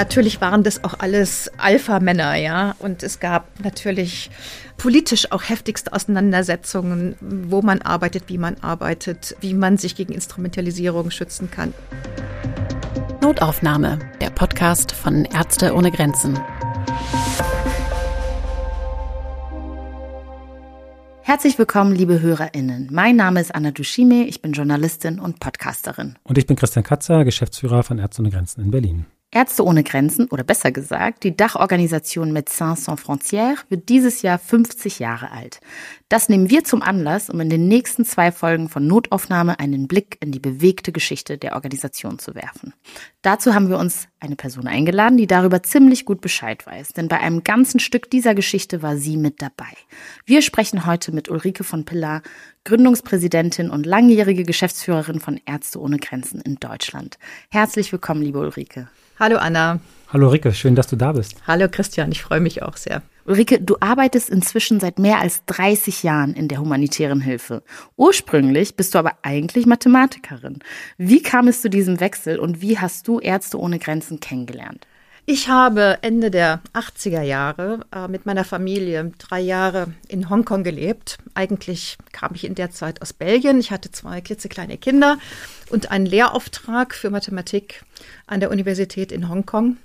Natürlich waren das auch alles Alpha-Männer, ja. Und es gab natürlich politisch auch heftigste Auseinandersetzungen, wo man arbeitet, wie man arbeitet, wie man sich gegen Instrumentalisierung schützen kann. Notaufnahme, der Podcast von Ärzte ohne Grenzen. Herzlich willkommen, liebe HörerInnen. Mein Name ist Anna Dushime, ich bin Journalistin und Podcasterin. Und ich bin Christian Katzer, Geschäftsführer von Ärzte ohne Grenzen in Berlin. Ärzte ohne Grenzen oder besser gesagt, die Dachorganisation Médecins Sans Frontières wird dieses Jahr 50 Jahre alt. Das nehmen wir zum Anlass, um in den nächsten zwei Folgen von Notaufnahme einen Blick in die bewegte Geschichte der Organisation zu werfen. Dazu haben wir uns eine Person eingeladen, die darüber ziemlich gut Bescheid weiß, denn bei einem ganzen Stück dieser Geschichte war sie mit dabei. Wir sprechen heute mit Ulrike von Pillar, Gründungspräsidentin und langjährige Geschäftsführerin von Ärzte ohne Grenzen in Deutschland. Herzlich willkommen, liebe Ulrike. Hallo Anna. Hallo Rike, schön, dass du da bist. Hallo Christian, ich freue mich auch sehr. Ulrike, du arbeitest inzwischen seit mehr als 30 Jahren in der humanitären Hilfe. Ursprünglich bist du aber eigentlich Mathematikerin. Wie kam es zu diesem Wechsel und wie hast du Ärzte ohne Grenzen kennengelernt? Ich habe Ende der 80er Jahre äh, mit meiner Familie drei Jahre in Hongkong gelebt. Eigentlich kam ich in der Zeit aus Belgien. Ich hatte zwei klitzekleine Kinder und einen Lehrauftrag für Mathematik an der Universität in Hongkong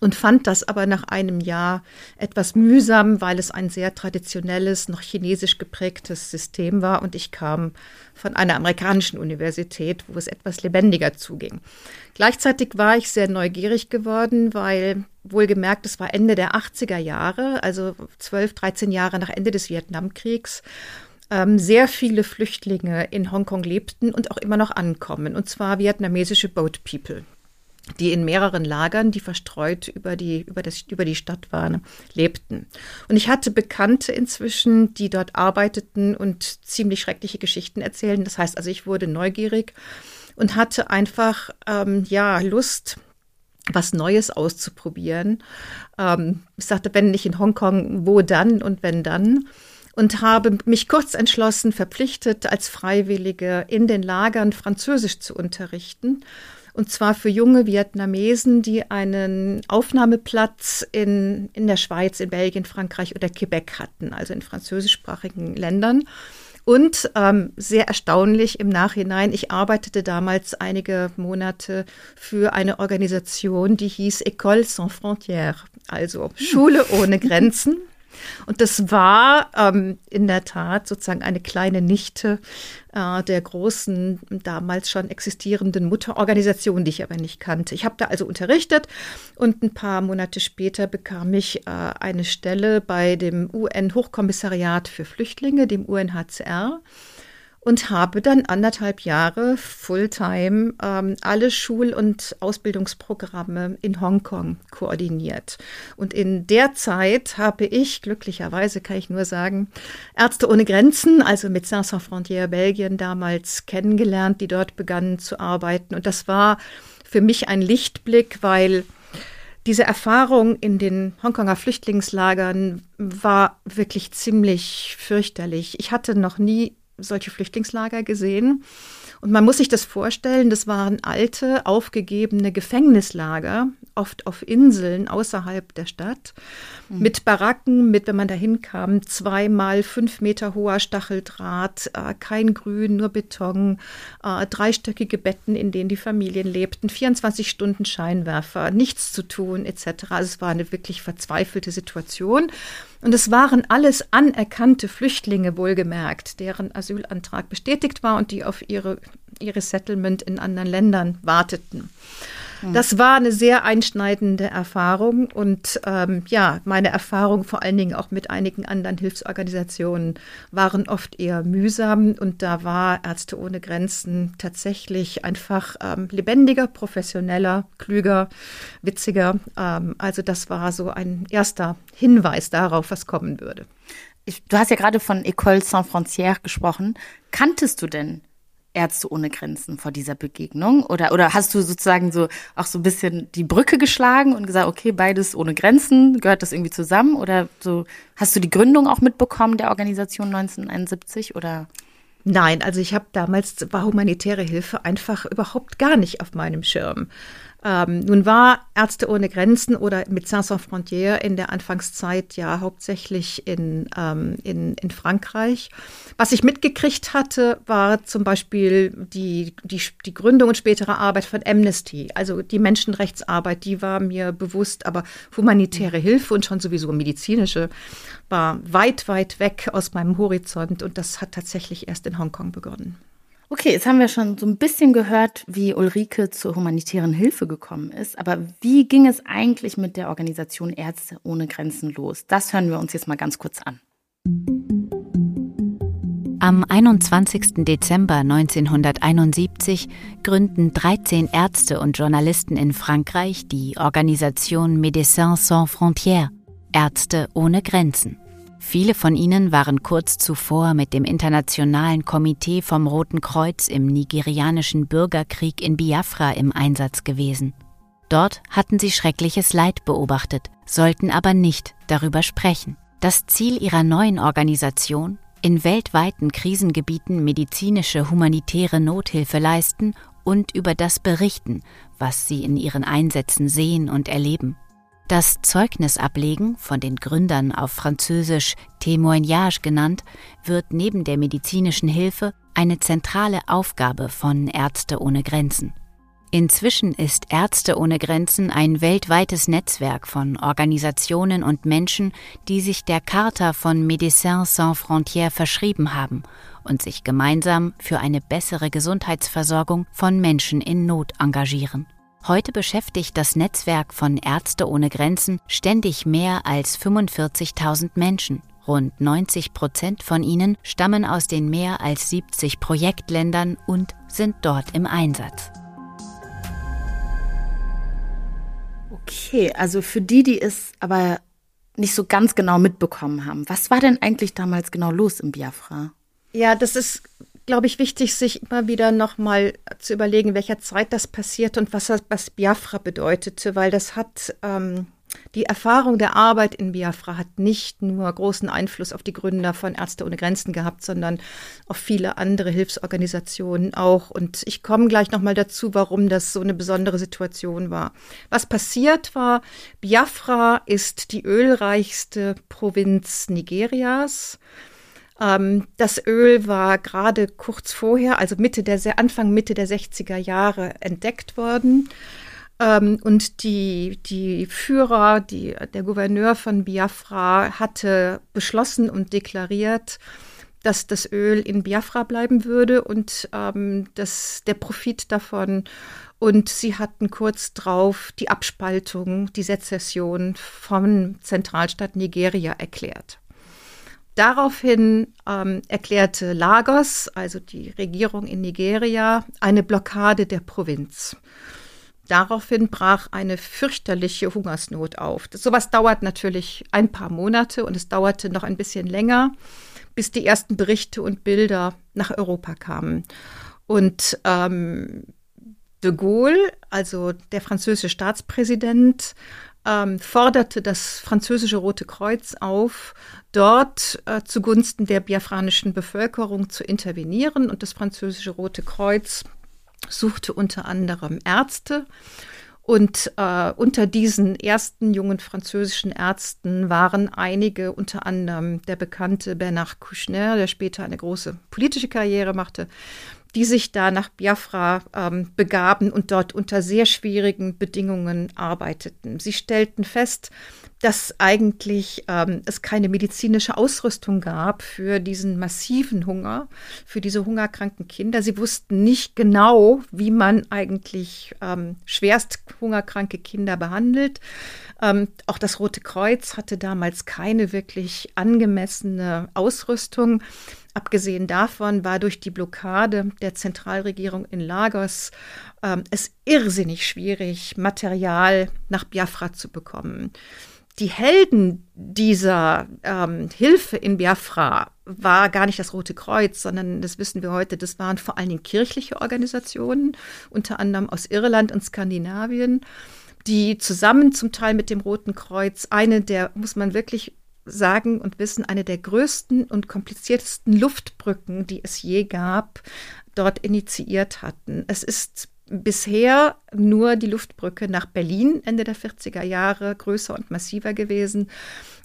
und fand das aber nach einem Jahr etwas mühsam, weil es ein sehr traditionelles, noch chinesisch geprägtes System war und ich kam von einer amerikanischen Universität, wo es etwas lebendiger zuging. Gleichzeitig war ich sehr neugierig geworden, weil wohlgemerkt, es war Ende der 80er Jahre, also 12, 13 Jahre nach Ende des Vietnamkriegs ähm, sehr viele Flüchtlinge in Hongkong lebten und auch immer noch ankommen, und zwar vietnamesische Boat People die in mehreren Lagern, die verstreut über die, über, das, über die Stadt waren, lebten. Und ich hatte Bekannte inzwischen, die dort arbeiteten und ziemlich schreckliche Geschichten erzählen. Das heißt also, ich wurde neugierig und hatte einfach, ähm, ja, Lust, was Neues auszuprobieren. Ähm, ich sagte, wenn nicht in Hongkong, wo dann und wenn dann? Und habe mich kurz entschlossen, verpflichtet, als Freiwillige in den Lagern Französisch zu unterrichten und zwar für junge Vietnamesen, die einen Aufnahmeplatz in, in der Schweiz, in Belgien, Frankreich oder Quebec hatten, also in französischsprachigen Ländern. Und ähm, sehr erstaunlich im Nachhinein, ich arbeitete damals einige Monate für eine Organisation, die hieß École Sans Frontières, also Schule ohne Grenzen. Und das war ähm, in der Tat sozusagen eine kleine Nichte äh, der großen, damals schon existierenden Mutterorganisation, die ich aber nicht kannte. Ich habe da also unterrichtet und ein paar Monate später bekam ich äh, eine Stelle bei dem UN-Hochkommissariat für Flüchtlinge, dem UNHCR und habe dann anderthalb Jahre Fulltime ähm, alle Schul- und Ausbildungsprogramme in Hongkong koordiniert. Und in der Zeit habe ich, glücklicherweise kann ich nur sagen, Ärzte ohne Grenzen, also Médecins Sans Frontières Belgien damals kennengelernt, die dort begannen zu arbeiten. Und das war für mich ein Lichtblick, weil diese Erfahrung in den Hongkonger Flüchtlingslagern war wirklich ziemlich fürchterlich. Ich hatte noch nie solche Flüchtlingslager gesehen. Und man muss sich das vorstellen, das waren alte, aufgegebene Gefängnislager, oft auf Inseln außerhalb der Stadt, mhm. mit Baracken, mit, wenn man da hinkam, zweimal fünf Meter hoher Stacheldraht, äh, kein Grün, nur Beton, äh, dreistöckige Betten, in denen die Familien lebten, 24 Stunden Scheinwerfer, nichts zu tun, etc. Also es war eine wirklich verzweifelte Situation. Und es waren alles anerkannte Flüchtlinge, wohlgemerkt, deren Asylantrag bestätigt war und die auf ihre, ihre Settlement in anderen Ländern warteten. Hm. Das war eine sehr einschneidende Erfahrung und ähm, ja, meine Erfahrungen vor allen Dingen auch mit einigen anderen Hilfsorganisationen waren oft eher mühsam und da war Ärzte ohne Grenzen tatsächlich einfach ähm, lebendiger, professioneller, klüger, witziger. Ähm, also das war so ein erster Hinweis darauf, was kommen würde. Ich, du hast ja gerade von École Sans Frontières gesprochen. Kanntest du denn Ärzte ohne Grenzen vor dieser Begegnung? Oder, oder hast du sozusagen so auch so ein bisschen die Brücke geschlagen und gesagt, okay, beides ohne Grenzen, gehört das irgendwie zusammen? Oder so, hast du die Gründung auch mitbekommen der Organisation 1971 oder? Nein, also ich habe damals war humanitäre Hilfe einfach überhaupt gar nicht auf meinem Schirm. Ähm, nun war Ärzte ohne Grenzen oder Médecins Sans Frontières in der Anfangszeit ja hauptsächlich in, ähm, in, in Frankreich. Was ich mitgekriegt hatte, war zum Beispiel die, die, die Gründung und spätere Arbeit von Amnesty, also die Menschenrechtsarbeit, die war mir bewusst, aber humanitäre Hilfe und schon sowieso medizinische war weit, weit weg aus meinem Horizont und das hat tatsächlich erst in Hongkong begonnen. Okay, jetzt haben wir schon so ein bisschen gehört, wie Ulrike zur humanitären Hilfe gekommen ist. Aber wie ging es eigentlich mit der Organisation Ärzte ohne Grenzen los? Das hören wir uns jetzt mal ganz kurz an. Am 21. Dezember 1971 gründen 13 Ärzte und Journalisten in Frankreich die Organisation Médecins Sans Frontières, Ärzte ohne Grenzen. Viele von ihnen waren kurz zuvor mit dem Internationalen Komitee vom Roten Kreuz im nigerianischen Bürgerkrieg in Biafra im Einsatz gewesen. Dort hatten sie schreckliches Leid beobachtet, sollten aber nicht darüber sprechen. Das Ziel ihrer neuen Organisation, in weltweiten Krisengebieten medizinische humanitäre Nothilfe leisten und über das berichten, was sie in ihren Einsätzen sehen und erleben. Das Zeugnis ablegen, von den Gründern auf Französisch Témoignage genannt, wird neben der medizinischen Hilfe eine zentrale Aufgabe von Ärzte ohne Grenzen. Inzwischen ist Ärzte ohne Grenzen ein weltweites Netzwerk von Organisationen und Menschen, die sich der Charta von Médecins Sans Frontières verschrieben haben und sich gemeinsam für eine bessere Gesundheitsversorgung von Menschen in Not engagieren. Heute beschäftigt das Netzwerk von Ärzte ohne Grenzen ständig mehr als 45.000 Menschen. Rund 90 Prozent von ihnen stammen aus den mehr als 70 Projektländern und sind dort im Einsatz. Okay, also für die, die es aber nicht so ganz genau mitbekommen haben, was war denn eigentlich damals genau los im Biafra? Ja, das ist glaube ich, wichtig, sich immer wieder nochmal zu überlegen, welcher Zeit das passiert und was, was Biafra bedeutete, weil das hat ähm, die Erfahrung der Arbeit in Biafra hat nicht nur großen Einfluss auf die Gründer von Ärzte ohne Grenzen gehabt, sondern auf viele andere Hilfsorganisationen auch. Und ich komme gleich nochmal dazu, warum das so eine besondere Situation war. Was passiert war, Biafra ist die ölreichste Provinz Nigerias. Ähm, das Öl war gerade kurz vorher, also Mitte der, Anfang Mitte der 60er Jahre entdeckt worden. Ähm, und die, die Führer, die, der Gouverneur von Biafra hatte beschlossen und deklariert, dass das Öl in Biafra bleiben würde und ähm, das, der Profit davon. Und sie hatten kurz drauf die Abspaltung, die Sezession vom Zentralstaat Nigeria erklärt. Daraufhin ähm, erklärte Lagos, also die Regierung in Nigeria, eine Blockade der Provinz. Daraufhin brach eine fürchterliche Hungersnot auf. Das, sowas dauert natürlich ein paar Monate und es dauerte noch ein bisschen länger, bis die ersten Berichte und Bilder nach Europa kamen. Und ähm, de Gaulle, also der französische Staatspräsident, ähm, forderte das französische Rote Kreuz auf, dort äh, zugunsten der biafranischen Bevölkerung zu intervenieren. Und das französische Rote Kreuz suchte unter anderem Ärzte. Und äh, unter diesen ersten jungen französischen Ärzten waren einige, unter anderem der bekannte Bernard Kouchner, der später eine große politische Karriere machte, die sich da nach Biafra ähm, begaben und dort unter sehr schwierigen Bedingungen arbeiteten. Sie stellten fest, dass eigentlich ähm, es keine medizinische Ausrüstung gab für diesen massiven Hunger, für diese hungerkranken Kinder. Sie wussten nicht genau, wie man eigentlich ähm, schwerst hungerkranke Kinder behandelt. Ähm, auch das Rote Kreuz hatte damals keine wirklich angemessene Ausrüstung. Abgesehen davon war durch die Blockade der Zentralregierung in Lagos ähm, es irrsinnig schwierig, Material nach Biafra zu bekommen. Die Helden dieser ähm, Hilfe in Biafra war gar nicht das Rote Kreuz, sondern das wissen wir heute, das waren vor allen Dingen kirchliche Organisationen, unter anderem aus Irland und Skandinavien, die zusammen zum Teil mit dem Roten Kreuz eine der, muss man wirklich sagen und wissen, eine der größten und kompliziertesten Luftbrücken, die es je gab, dort initiiert hatten. Es ist bisher nur die Luftbrücke nach Berlin Ende der 40er Jahre größer und massiver gewesen.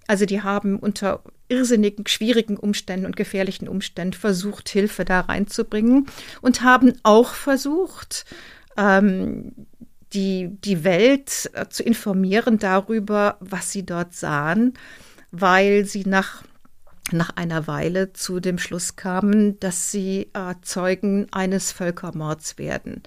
Also die haben unter irrsinnigen, schwierigen Umständen und gefährlichen Umständen versucht, Hilfe da reinzubringen und haben auch versucht, ähm, die, die Welt äh, zu informieren darüber, was sie dort sahen, weil sie nach nach einer Weile zu dem Schluss kamen, dass sie äh, Zeugen eines Völkermords werden.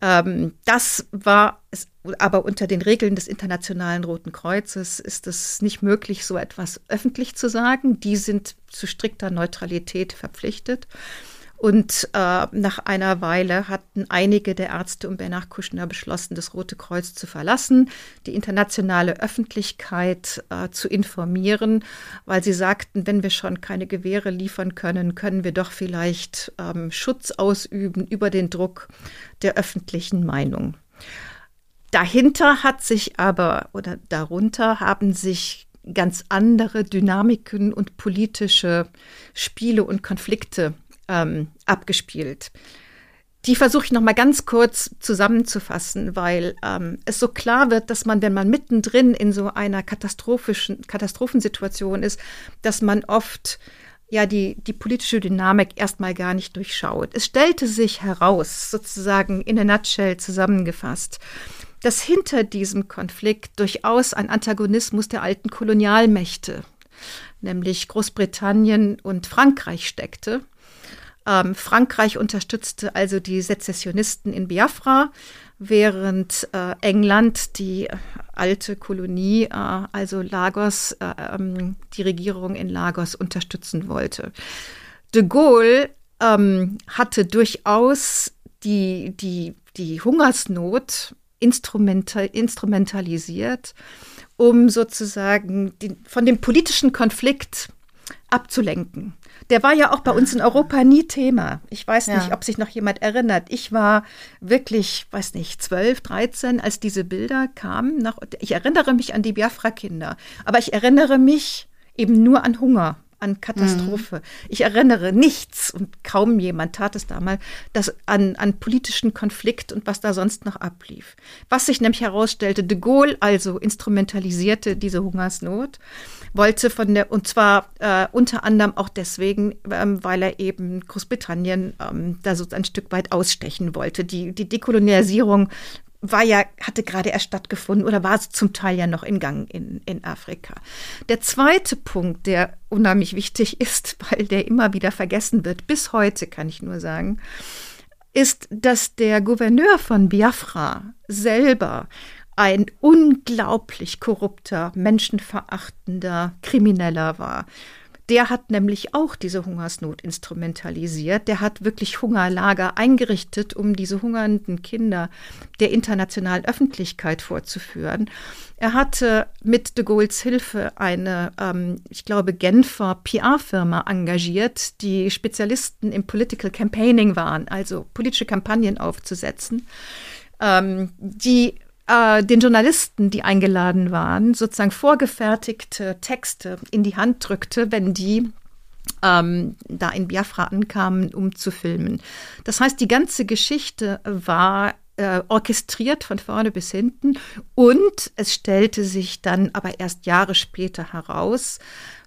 Ähm, das war es, aber unter den Regeln des Internationalen Roten Kreuzes ist es nicht möglich, so etwas öffentlich zu sagen. Die sind zu strikter Neutralität verpflichtet. Und äh, nach einer Weile hatten einige der Ärzte um Bernard Kouchner beschlossen, das Rote Kreuz zu verlassen, die internationale Öffentlichkeit äh, zu informieren, weil sie sagten, wenn wir schon keine Gewehre liefern können, können wir doch vielleicht ähm, Schutz ausüben über den Druck der öffentlichen Meinung. Dahinter hat sich aber oder darunter haben sich ganz andere Dynamiken und politische Spiele und Konflikte ähm, abgespielt. Die versuche ich noch mal ganz kurz zusammenzufassen, weil ähm, es so klar wird, dass man, wenn man mittendrin in so einer katastrophischen Katastrophensituation ist, dass man oft ja die, die politische Dynamik erstmal gar nicht durchschaut. Es stellte sich heraus, sozusagen in a nutshell zusammengefasst, dass hinter diesem Konflikt durchaus ein Antagonismus der alten Kolonialmächte, nämlich Großbritannien und Frankreich steckte ähm, Frankreich unterstützte also die Sezessionisten in Biafra, während äh, England die alte Kolonie, äh, also Lagos, äh, ähm, die Regierung in Lagos unterstützen wollte. De Gaulle ähm, hatte durchaus die, die, die Hungersnot instrumental, instrumentalisiert, um sozusagen die, von dem politischen Konflikt abzulenken. Der war ja auch bei uns in Europa nie Thema. Ich weiß nicht, ja. ob sich noch jemand erinnert. Ich war wirklich, weiß nicht, zwölf, dreizehn, als diese Bilder kamen. Nach, ich erinnere mich an die Biafra-Kinder, aber ich erinnere mich eben nur an Hunger an Katastrophe. Mhm. Ich erinnere nichts und kaum jemand tat es damals, das an, an politischen Konflikt und was da sonst noch ablief. Was sich nämlich herausstellte, de Gaulle also instrumentalisierte diese Hungersnot wollte von der, und zwar äh, unter anderem auch deswegen, ähm, weil er eben Großbritannien ähm, da so ein Stück weit ausstechen wollte. Die, die Dekolonialisierung war ja, hatte gerade erst stattgefunden oder war zum Teil ja noch in Gang in, in Afrika. Der zweite Punkt, der unheimlich wichtig ist, weil der immer wieder vergessen wird, bis heute kann ich nur sagen, ist, dass der Gouverneur von Biafra selber ein unglaublich korrupter, menschenverachtender Krimineller war. Der hat nämlich auch diese Hungersnot instrumentalisiert. Der hat wirklich Hungerlager eingerichtet, um diese hungernden Kinder der internationalen Öffentlichkeit vorzuführen. Er hatte mit de Gaulles Hilfe eine, ähm, ich glaube, Genfer PR-Firma engagiert, die Spezialisten im Political Campaigning waren, also politische Kampagnen aufzusetzen, ähm, die äh, den Journalisten, die eingeladen waren, sozusagen vorgefertigte Texte in die Hand drückte, wenn die ähm, da in Biafra ankamen, um zu filmen. Das heißt, die ganze Geschichte war äh, orchestriert von vorne bis hinten und es stellte sich dann aber erst Jahre später heraus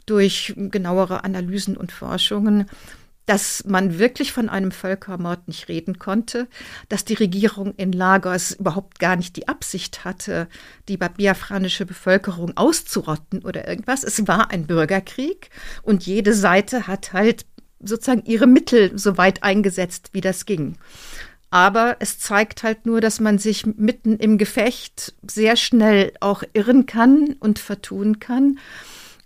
durch genauere Analysen und Forschungen, dass man wirklich von einem Völkermord nicht reden konnte, dass die Regierung in Lagos überhaupt gar nicht die Absicht hatte, die biafranische Bevölkerung auszurotten oder irgendwas. Es war ein Bürgerkrieg und jede Seite hat halt sozusagen ihre Mittel so weit eingesetzt, wie das ging. Aber es zeigt halt nur, dass man sich mitten im Gefecht sehr schnell auch irren kann und vertun kann.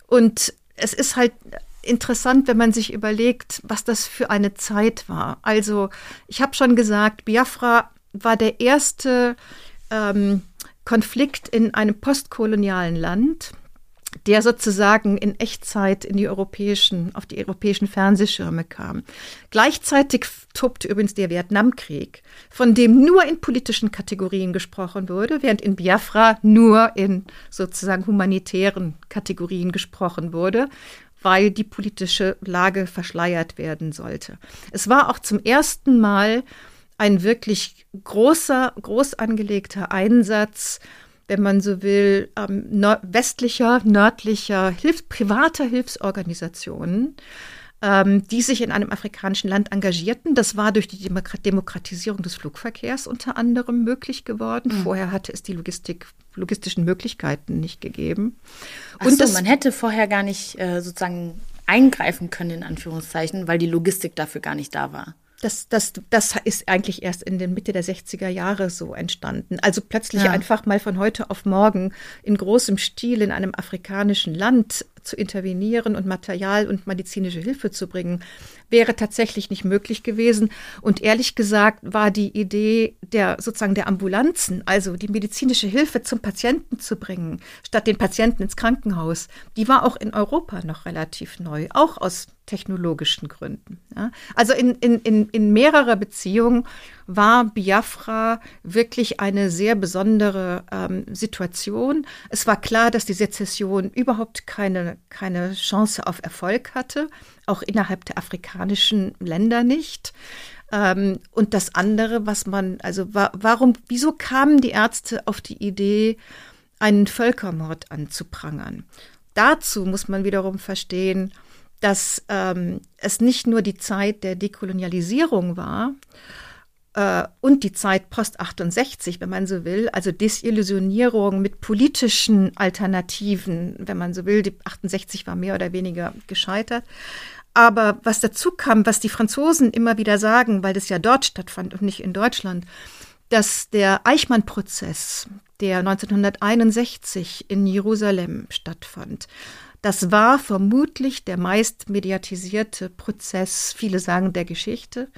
Und es ist halt interessant, wenn man sich überlegt, was das für eine Zeit war. Also ich habe schon gesagt, Biafra war der erste ähm, Konflikt in einem postkolonialen Land, der sozusagen in Echtzeit in die europäischen, auf die europäischen Fernsehschirme kam. Gleichzeitig tobte übrigens der Vietnamkrieg, von dem nur in politischen Kategorien gesprochen wurde, während in Biafra nur in sozusagen humanitären Kategorien gesprochen wurde weil die politische Lage verschleiert werden sollte. Es war auch zum ersten Mal ein wirklich großer, groß angelegter Einsatz, wenn man so will, ähm, nord westlicher, nördlicher, Hilf privater Hilfsorganisationen ähm, die sich in einem afrikanischen Land engagierten. Das war durch die Demokratisierung des Flugverkehrs unter anderem möglich geworden. Mhm. Vorher hatte es die Logistik, logistischen Möglichkeiten nicht gegeben. Ach Und so, das, man hätte vorher gar nicht äh, sozusagen eingreifen können, in Anführungszeichen, weil die Logistik dafür gar nicht da war. Das, das, das ist eigentlich erst in der Mitte der 60er Jahre so entstanden. Also plötzlich ja. einfach mal von heute auf morgen in großem Stil in einem afrikanischen Land zu intervenieren und Material und medizinische Hilfe zu bringen, wäre tatsächlich nicht möglich gewesen. Und ehrlich gesagt war die Idee der sozusagen der Ambulanzen, also die medizinische Hilfe zum Patienten zu bringen, statt den Patienten ins Krankenhaus, die war auch in Europa noch relativ neu, auch aus technologischen Gründen. Ja. Also in, in, in, in mehrerer Beziehungen war Biafra wirklich eine sehr besondere ähm, Situation. Es war klar, dass die Sezession überhaupt keine, keine Chance auf Erfolg hatte, auch innerhalb der afrikanischen Länder nicht. Ähm, und das andere, was man, also wa warum, wieso kamen die Ärzte auf die Idee, einen Völkermord anzuprangern? Dazu muss man wiederum verstehen, dass ähm, es nicht nur die Zeit der Dekolonialisierung war äh, und die Zeit post 68, wenn man so will, also Desillusionierung mit politischen Alternativen, wenn man so will. Die 68 war mehr oder weniger gescheitert. Aber was dazu kam, was die Franzosen immer wieder sagen, weil das ja dort stattfand und nicht in Deutschland, dass der Eichmann-Prozess, der 1961 in Jerusalem stattfand, das war vermutlich der meist mediatisierte Prozess, viele sagen der Geschichte.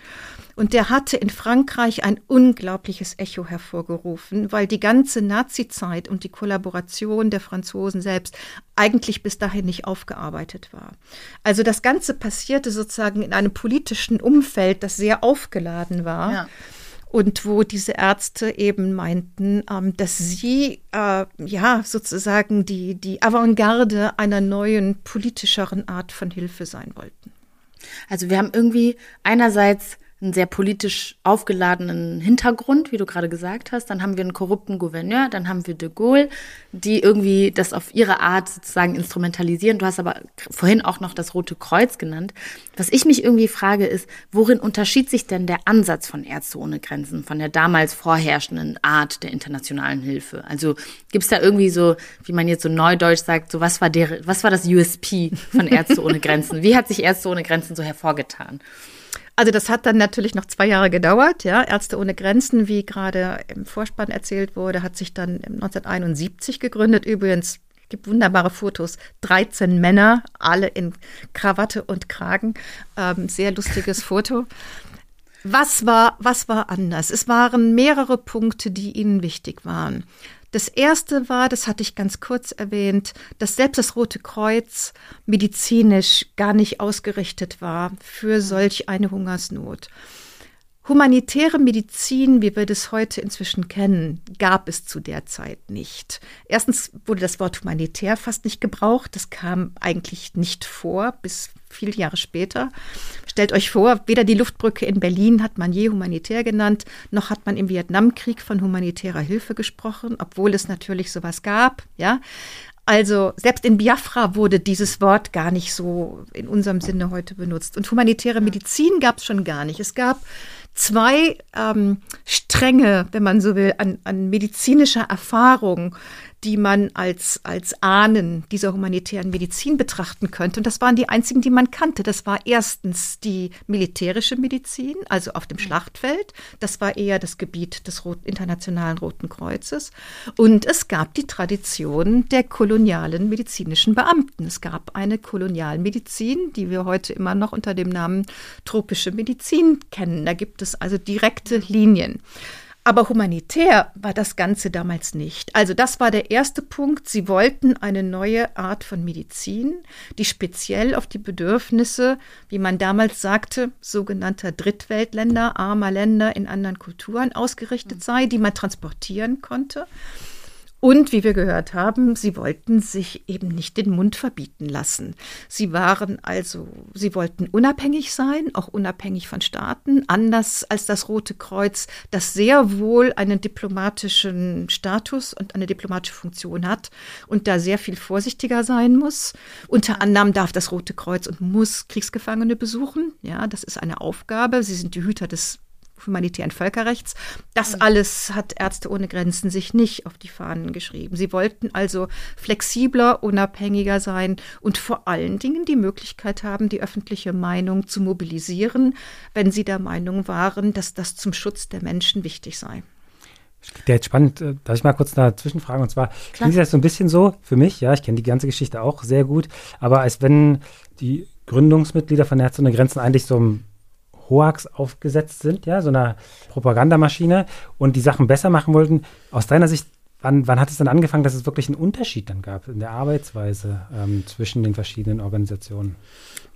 Und der hatte in Frankreich ein unglaubliches Echo hervorgerufen, weil die ganze Nazi-Zeit und die Kollaboration der Franzosen selbst eigentlich bis dahin nicht aufgearbeitet war. Also das Ganze passierte sozusagen in einem politischen Umfeld, das sehr aufgeladen war. Ja und wo diese Ärzte eben meinten, ähm, dass sie äh, ja sozusagen die, die Avantgarde einer neuen politischeren Art von Hilfe sein wollten. Also wir haben irgendwie einerseits einen sehr politisch aufgeladenen Hintergrund, wie du gerade gesagt hast. Dann haben wir einen korrupten Gouverneur, dann haben wir de Gaulle, die irgendwie das auf ihre Art sozusagen instrumentalisieren. Du hast aber vorhin auch noch das Rote Kreuz genannt. Was ich mich irgendwie frage, ist, worin unterschied sich denn der Ansatz von Ärzte ohne Grenzen von der damals vorherrschenden Art der internationalen Hilfe? Also gibt es da irgendwie so, wie man jetzt so neudeutsch sagt, so was war der, was war das USP von Ärzte ohne Grenzen? Wie hat sich Ärzte ohne Grenzen so hervorgetan? Also das hat dann natürlich noch zwei Jahre gedauert. Ja, Ärzte ohne Grenzen, wie gerade im Vorspann erzählt wurde, hat sich dann 1971 gegründet. Übrigens gibt wunderbare Fotos. 13 Männer, alle in Krawatte und Kragen. Ähm, sehr lustiges Foto. Was war, was war anders? Es waren mehrere Punkte, die ihnen wichtig waren. Das erste war, das hatte ich ganz kurz erwähnt, dass selbst das Rote Kreuz medizinisch gar nicht ausgerichtet war für solch eine Hungersnot. Humanitäre Medizin, wie wir das heute inzwischen kennen, gab es zu der Zeit nicht. Erstens wurde das Wort humanitär fast nicht gebraucht. Das kam eigentlich nicht vor bis viele Jahre später. Stellt euch vor, weder die Luftbrücke in Berlin hat man je humanitär genannt, noch hat man im Vietnamkrieg von humanitärer Hilfe gesprochen, obwohl es natürlich sowas gab, ja. Also selbst in Biafra wurde dieses Wort gar nicht so in unserem Sinne heute benutzt. Und humanitäre Medizin gab es schon gar nicht. Es gab zwei ähm, Stränge, wenn man so will, an, an medizinischer Erfahrung, die man als, als Ahnen dieser humanitären Medizin betrachten könnte. Und das waren die einzigen, die man kannte. Das war erstens die militärische Medizin, also auf dem Schlachtfeld. Das war eher das Gebiet des Rot Internationalen Roten Kreuzes. Und es gab die Tradition der kolonialen medizinischen Beamten. Es gab eine Kolonialmedizin, die wir heute immer noch unter dem Namen tropische Medizin kennen. Da gibt es also direkte Linien. Aber humanitär war das Ganze damals nicht. Also das war der erste Punkt. Sie wollten eine neue Art von Medizin, die speziell auf die Bedürfnisse, wie man damals sagte, sogenannter Drittweltländer, armer Länder in anderen Kulturen ausgerichtet sei, die man transportieren konnte. Und wie wir gehört haben, sie wollten sich eben nicht den Mund verbieten lassen. Sie waren also, sie wollten unabhängig sein, auch unabhängig von Staaten, anders als das Rote Kreuz, das sehr wohl einen diplomatischen Status und eine diplomatische Funktion hat und da sehr viel vorsichtiger sein muss. Unter anderem darf das Rote Kreuz und muss Kriegsgefangene besuchen. Ja, das ist eine Aufgabe. Sie sind die Hüter des humanitären Völkerrechts. Das mhm. alles hat Ärzte ohne Grenzen sich nicht auf die Fahnen geschrieben. Sie wollten also flexibler, unabhängiger sein und vor allen Dingen die Möglichkeit haben, die öffentliche Meinung zu mobilisieren, wenn sie der Meinung waren, dass das zum Schutz der Menschen wichtig sei. Der jetzt spannend, äh, darf ich mal kurz dazwischen fragen? Und zwar klingt das so ein bisschen so für mich, ja, ich kenne die ganze Geschichte auch sehr gut, aber als wenn die Gründungsmitglieder von Ärzte ohne Grenzen eigentlich so ein Hoax aufgesetzt sind, ja, so einer Propagandamaschine und die Sachen besser machen wollten. Aus deiner Sicht, wann, wann hat es dann angefangen, dass es wirklich einen Unterschied dann gab in der Arbeitsweise ähm, zwischen den verschiedenen Organisationen?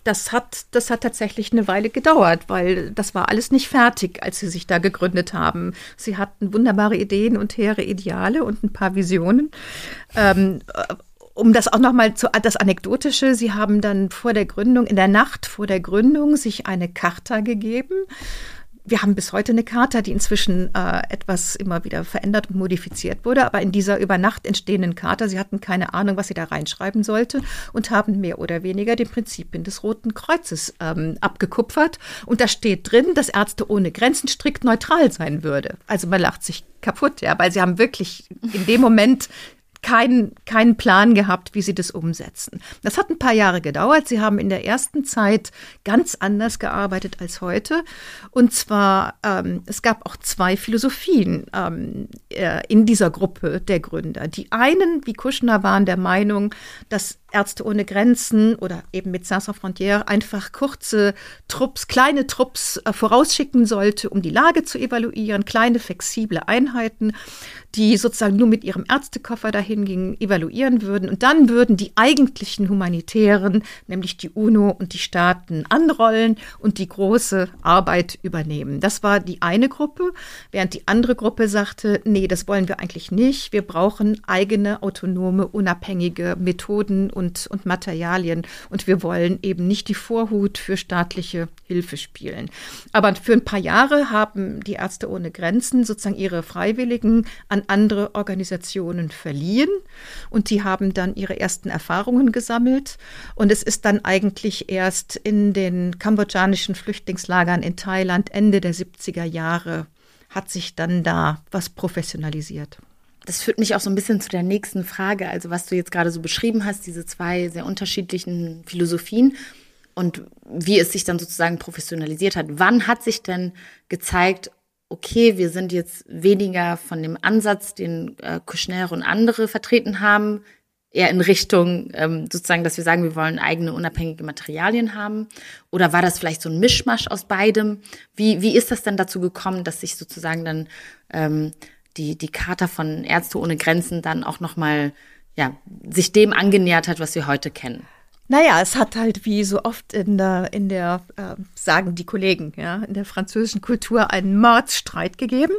Das hat, das hat tatsächlich eine Weile gedauert, weil das war alles nicht fertig, als sie sich da gegründet haben. Sie hatten wunderbare Ideen und hehre Ideale und ein paar Visionen. Ähm, um das auch nochmal zu das Anekdotische, Sie haben dann vor der Gründung, in der Nacht vor der Gründung, sich eine Charta gegeben. Wir haben bis heute eine Charta, die inzwischen äh, etwas immer wieder verändert und modifiziert wurde. Aber in dieser über Nacht entstehenden Charta, Sie hatten keine Ahnung, was Sie da reinschreiben sollte und haben mehr oder weniger den Prinzipien des Roten Kreuzes ähm, abgekupfert. Und da steht drin, dass Ärzte ohne Grenzen strikt neutral sein würde. Also man lacht sich kaputt, ja, weil Sie haben wirklich in dem Moment keinen, keinen Plan gehabt, wie sie das umsetzen. Das hat ein paar Jahre gedauert. Sie haben in der ersten Zeit ganz anders gearbeitet als heute. Und zwar, ähm, es gab auch zwei Philosophien ähm, äh, in dieser Gruppe der Gründer. Die einen, wie Kuschner, waren der Meinung, dass Ärzte ohne Grenzen oder eben mit Sans Frontières einfach kurze Trupps, kleine Trupps äh, vorausschicken sollte, um die Lage zu evaluieren, kleine flexible Einheiten, die sozusagen nur mit ihrem Ärztekoffer dahin gingen, evaluieren würden und dann würden die eigentlichen Humanitären, nämlich die UNO und die Staaten anrollen und die große Arbeit übernehmen. Das war die eine Gruppe, während die andere Gruppe sagte, nee, das wollen wir eigentlich nicht. Wir brauchen eigene, autonome, unabhängige Methoden und und, Materialien. Und wir wollen eben nicht die Vorhut für staatliche Hilfe spielen. Aber für ein paar Jahre haben die Ärzte ohne Grenzen sozusagen ihre Freiwilligen an andere Organisationen verliehen. Und die haben dann ihre ersten Erfahrungen gesammelt. Und es ist dann eigentlich erst in den kambodschanischen Flüchtlingslagern in Thailand Ende der 70er Jahre hat sich dann da was professionalisiert das führt mich auch so ein bisschen zu der nächsten Frage. Also was du jetzt gerade so beschrieben hast, diese zwei sehr unterschiedlichen Philosophien und wie es sich dann sozusagen professionalisiert hat. Wann hat sich denn gezeigt, okay, wir sind jetzt weniger von dem Ansatz, den äh, Kouchner und andere vertreten haben, eher in Richtung ähm, sozusagen, dass wir sagen, wir wollen eigene unabhängige Materialien haben? Oder war das vielleicht so ein Mischmasch aus beidem? Wie, wie ist das denn dazu gekommen, dass sich sozusagen dann ähm, die, die Charta von Ärzte ohne Grenzen dann auch nochmal, ja, sich dem angenähert hat, was wir heute kennen. Naja, es hat halt wie so oft in der, in der äh, sagen die Kollegen, ja, in der französischen Kultur einen Mordsstreit gegeben.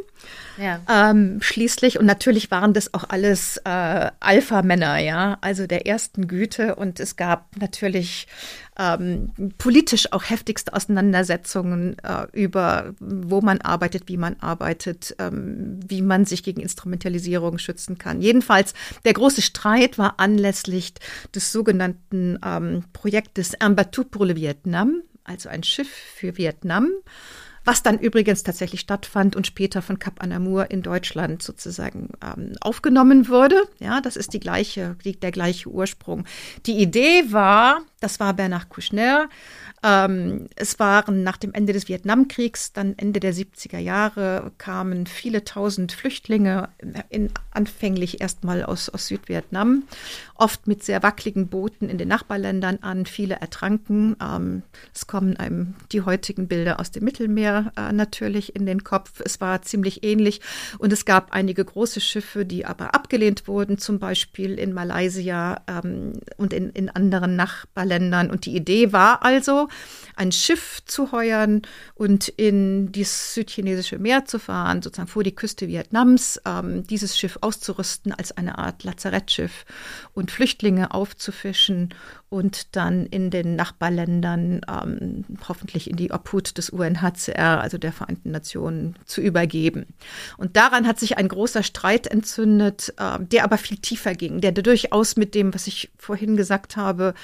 Ja. Ähm, schließlich, und natürlich waren das auch alles äh, Alpha-Männer, ja, also der ersten Güte. Und es gab natürlich ähm, politisch auch heftigste Auseinandersetzungen äh, über, wo man arbeitet, wie man arbeitet, ähm, wie man sich gegen Instrumentalisierung schützen kann. Jedenfalls, der große Streit war anlässlich des sogenannten ähm, Projektes Un bateau pour le Vietnam, also ein Schiff für Vietnam was dann übrigens tatsächlich stattfand und später von Cap Anamur in Deutschland sozusagen ähm, aufgenommen wurde. Ja, das ist die gleiche, die, der gleiche Ursprung. Die Idee war, das war Bernard Kouchner, ähm, es waren nach dem Ende des Vietnamkriegs, dann Ende der 70er Jahre, kamen viele tausend Flüchtlinge in, anfänglich erstmal aus, aus Südvietnam, oft mit sehr wackeligen Booten in den Nachbarländern an. Viele ertranken. Ähm, es kommen einem die heutigen Bilder aus dem Mittelmeer äh, natürlich in den Kopf. Es war ziemlich ähnlich und es gab einige große Schiffe, die aber abgelehnt wurden, zum Beispiel in Malaysia ähm, und in, in anderen Nachbarländern Nachbarländern. Und die Idee war also, ein Schiff zu heuern und in das südchinesische Meer zu fahren, sozusagen vor die Küste Vietnams, ähm, dieses Schiff auszurüsten als eine Art Lazarettschiff und Flüchtlinge aufzufischen und dann in den Nachbarländern ähm, hoffentlich in die Obhut des UNHCR, also der Vereinten Nationen, zu übergeben. Und daran hat sich ein großer Streit entzündet, äh, der aber viel tiefer ging, der durchaus mit dem, was ich vorhin gesagt habe,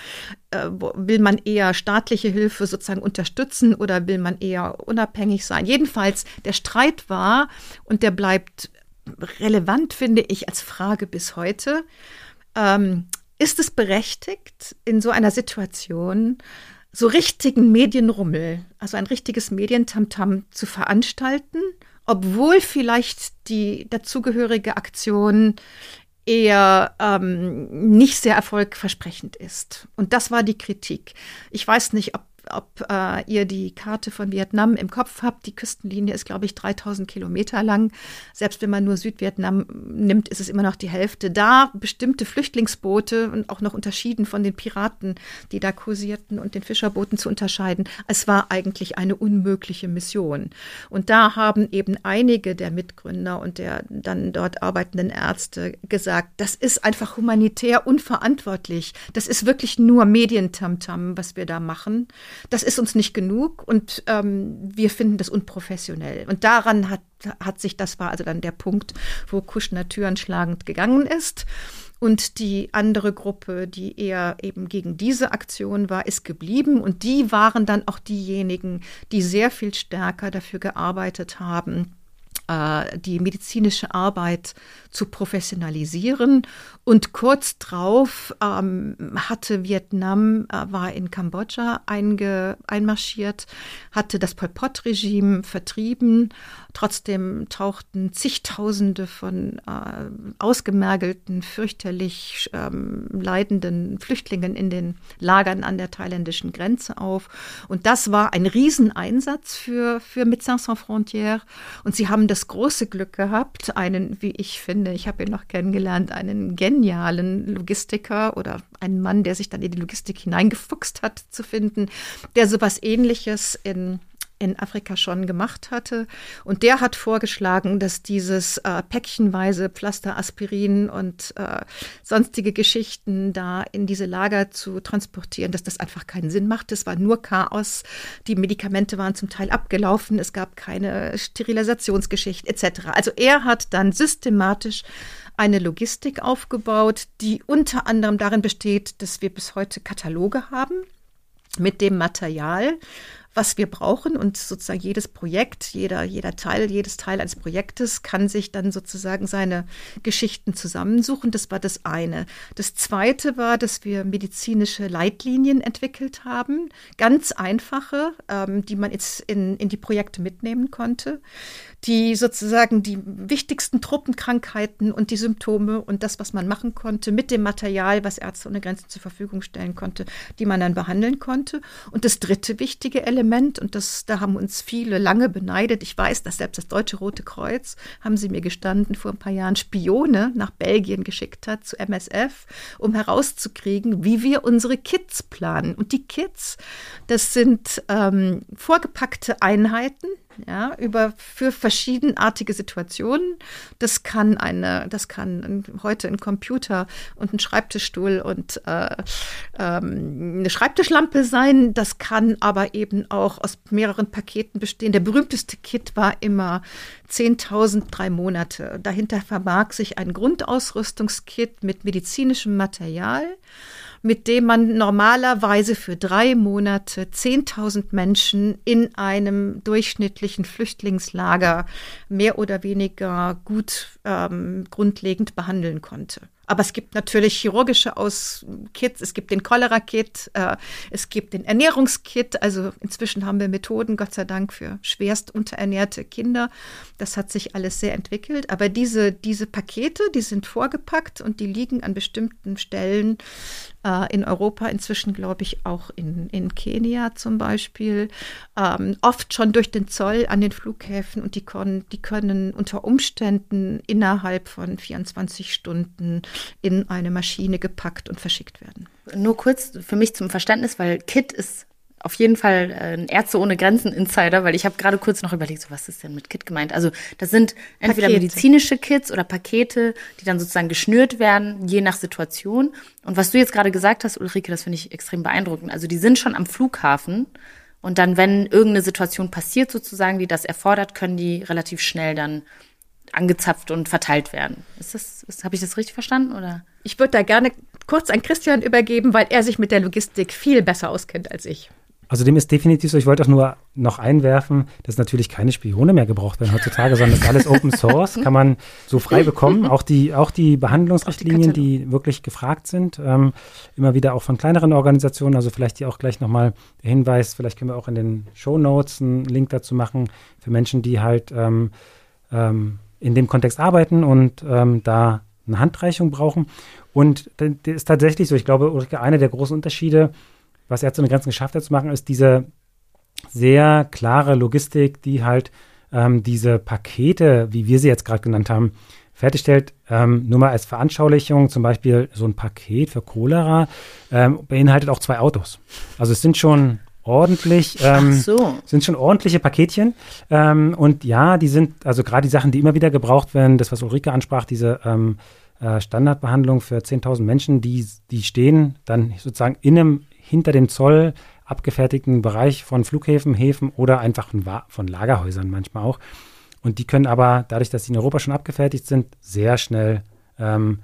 äh, will man eher staatliche Hilfe sozusagen unterstützen oder will man eher unabhängig sein. Jedenfalls, der Streit war und der bleibt relevant, finde ich, als Frage bis heute. Ähm, ist es berechtigt, in so einer Situation so richtigen Medienrummel, also ein richtiges Medientamtam zu veranstalten, obwohl vielleicht die dazugehörige Aktion eher ähm, nicht sehr erfolgversprechend ist. Und das war die Kritik. Ich weiß nicht, ob ob äh, ihr die Karte von Vietnam im Kopf habt. Die Küstenlinie ist, glaube ich, 3000 Kilometer lang. Selbst wenn man nur Südvietnam nimmt, ist es immer noch die Hälfte. Da bestimmte Flüchtlingsboote und auch noch unterschieden von den Piraten, die da kursierten und den Fischerbooten zu unterscheiden. Es war eigentlich eine unmögliche Mission. Und da haben eben einige der Mitgründer und der dann dort arbeitenden Ärzte gesagt, das ist einfach humanitär unverantwortlich. Das ist wirklich nur Medientamtam, was wir da machen das ist uns nicht genug und ähm, wir finden das unprofessionell. Und daran hat, hat sich, das war also dann der Punkt, wo Kuschner Türen schlagend gegangen ist. Und die andere Gruppe, die eher eben gegen diese Aktion war, ist geblieben. Und die waren dann auch diejenigen, die sehr viel stärker dafür gearbeitet haben, die medizinische Arbeit zu professionalisieren. Und kurz drauf ähm, hatte Vietnam, äh, war in Kambodscha einge, einmarschiert, hatte das Pol Pot-Regime vertrieben. Trotzdem tauchten zigtausende von äh, ausgemergelten, fürchterlich ähm, leidenden Flüchtlingen in den Lagern an der thailändischen Grenze auf. Und das war ein Rieseneinsatz für, für Médecins Sans Frontières. Und sie haben das große Glück gehabt, einen, wie ich finde, ich habe ihn noch kennengelernt, einen genialen Logistiker oder einen Mann, der sich dann in die Logistik hineingefuchst hat, zu finden, der sowas ähnliches in in Afrika schon gemacht hatte. Und der hat vorgeschlagen, dass dieses äh, päckchenweise Pflaster, Aspirin und äh, sonstige Geschichten da in diese Lager zu transportieren, dass das einfach keinen Sinn macht. Es war nur Chaos. Die Medikamente waren zum Teil abgelaufen. Es gab keine Sterilisationsgeschichte etc. Also er hat dann systematisch eine Logistik aufgebaut, die unter anderem darin besteht, dass wir bis heute Kataloge haben mit dem Material, was wir brauchen. Und sozusagen jedes Projekt, jeder, jeder Teil, jedes Teil eines Projektes kann sich dann sozusagen seine Geschichten zusammensuchen. Das war das eine. Das zweite war, dass wir medizinische Leitlinien entwickelt haben, ganz einfache, ähm, die man jetzt in, in die Projekte mitnehmen konnte die sozusagen die wichtigsten Truppenkrankheiten und die Symptome und das, was man machen konnte mit dem Material, was Ärzte ohne Grenzen zur Verfügung stellen konnte, die man dann behandeln konnte. Und das dritte wichtige Element, und das, da haben uns viele lange beneidet, ich weiß, dass selbst das Deutsche Rote Kreuz, haben sie mir gestanden, vor ein paar Jahren Spione nach Belgien geschickt hat zu MSF, um herauszukriegen, wie wir unsere Kits planen. Und die Kits, das sind ähm, vorgepackte Einheiten, ja, über für verschiedenartige Situationen. Das kann eine, das kann heute ein Computer und ein Schreibtischstuhl und äh, ähm, eine Schreibtischlampe sein. Das kann aber eben auch aus mehreren Paketen bestehen. Der berühmteste Kit war immer 10.000 drei Monate. Dahinter verbarg sich ein Grundausrüstungskit mit medizinischem Material mit dem man normalerweise für drei Monate 10.000 Menschen in einem durchschnittlichen Flüchtlingslager mehr oder weniger gut ähm, grundlegend behandeln konnte. Aber es gibt natürlich chirurgische Aus Kits, es gibt den Cholera-Kit, äh, es gibt den Ernährungskit. Also inzwischen haben wir Methoden, Gott sei Dank, für schwerst unterernährte Kinder. Das hat sich alles sehr entwickelt. Aber diese, diese Pakete, die sind vorgepackt und die liegen an bestimmten Stellen äh, in Europa, inzwischen glaube ich auch in, in Kenia zum Beispiel, ähm, oft schon durch den Zoll an den Flughäfen und die, können, die können unter Umständen innerhalb von 24 Stunden in eine Maschine gepackt und verschickt werden. nur kurz für mich zum Verständnis, weil KIT ist auf jeden Fall äh, ein Ärzte ohne Grenzen Insider, weil ich habe gerade kurz noch überlegt, so was ist denn mit Kit gemeint? Also das sind entweder Pakete. medizinische Kits oder Pakete, die dann sozusagen geschnürt werden, je nach Situation. Und was du jetzt gerade gesagt hast, Ulrike, das finde ich extrem beeindruckend. Also die sind schon am Flughafen und dann, wenn irgendeine Situation passiert sozusagen, die das erfordert, können die relativ schnell dann angezapft und verteilt werden. Ist das, ist, habe ich das richtig verstanden oder? Ich würde da gerne kurz an Christian übergeben, weil er sich mit der Logistik viel besser auskennt als ich. Also dem ist definitiv so, ich wollte auch nur noch einwerfen, dass natürlich keine Spione mehr gebraucht werden heutzutage, sondern das ist alles Open Source, kann man so frei bekommen. Auch die, auch die Behandlungsrichtlinien, die, die, wirklich gefragt sind, ähm, immer wieder auch von kleineren Organisationen, also vielleicht hier auch gleich nochmal der Hinweis, vielleicht können wir auch in den Show Notes einen Link dazu machen für Menschen, die halt ähm, ähm, in dem Kontext arbeiten und ähm, da eine Handreichung brauchen. Und das ist tatsächlich so, ich glaube, Ulrike, einer der großen Unterschiede was Ärzte ohne Grenzen geschafft hat zu machen, ist diese sehr klare Logistik, die halt ähm, diese Pakete, wie wir sie jetzt gerade genannt haben, fertigstellt. Ähm, nur mal als Veranschaulichung, zum Beispiel so ein Paket für Cholera ähm, beinhaltet auch zwei Autos. Also es sind schon ordentlich, ähm, so. sind schon ordentliche Paketchen. Ähm, und ja, die sind, also gerade die Sachen, die immer wieder gebraucht werden, das, was Ulrike ansprach, diese ähm, äh, Standardbehandlung für 10.000 Menschen, die, die stehen dann sozusagen in einem hinter dem Zoll abgefertigten Bereich von Flughäfen, Häfen oder einfach von Lagerhäusern manchmal auch. Und die können aber, dadurch, dass sie in Europa schon abgefertigt sind, sehr schnell ähm,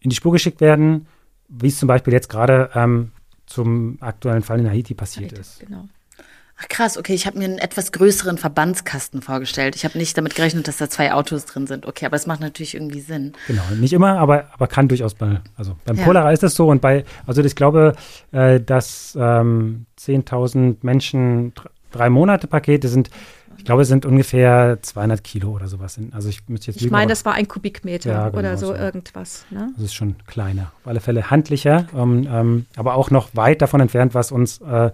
in die Spur geschickt werden, wie es zum Beispiel jetzt gerade ähm, zum aktuellen Fall in Haiti passiert Haiti, ist. Genau. Ach krass, okay, ich habe mir einen etwas größeren Verbandskasten vorgestellt. Ich habe nicht damit gerechnet, dass da zwei Autos drin sind. Okay, aber es macht natürlich irgendwie Sinn. Genau, nicht immer, aber, aber kann durchaus bei, also beim ja. Polara ist das so und bei, also ich glaube, äh, dass ähm, 10.000 Menschen drei Monate Pakete sind, ich glaube, es sind ungefähr 200 Kilo oder sowas. Also ich müsste jetzt Ich meine, das war ein Kubikmeter ja, genau, oder so, so, irgendwas. Ne? Das ist schon kleiner. Auf alle Fälle handlicher, ähm, ähm, aber auch noch weit davon entfernt, was uns äh,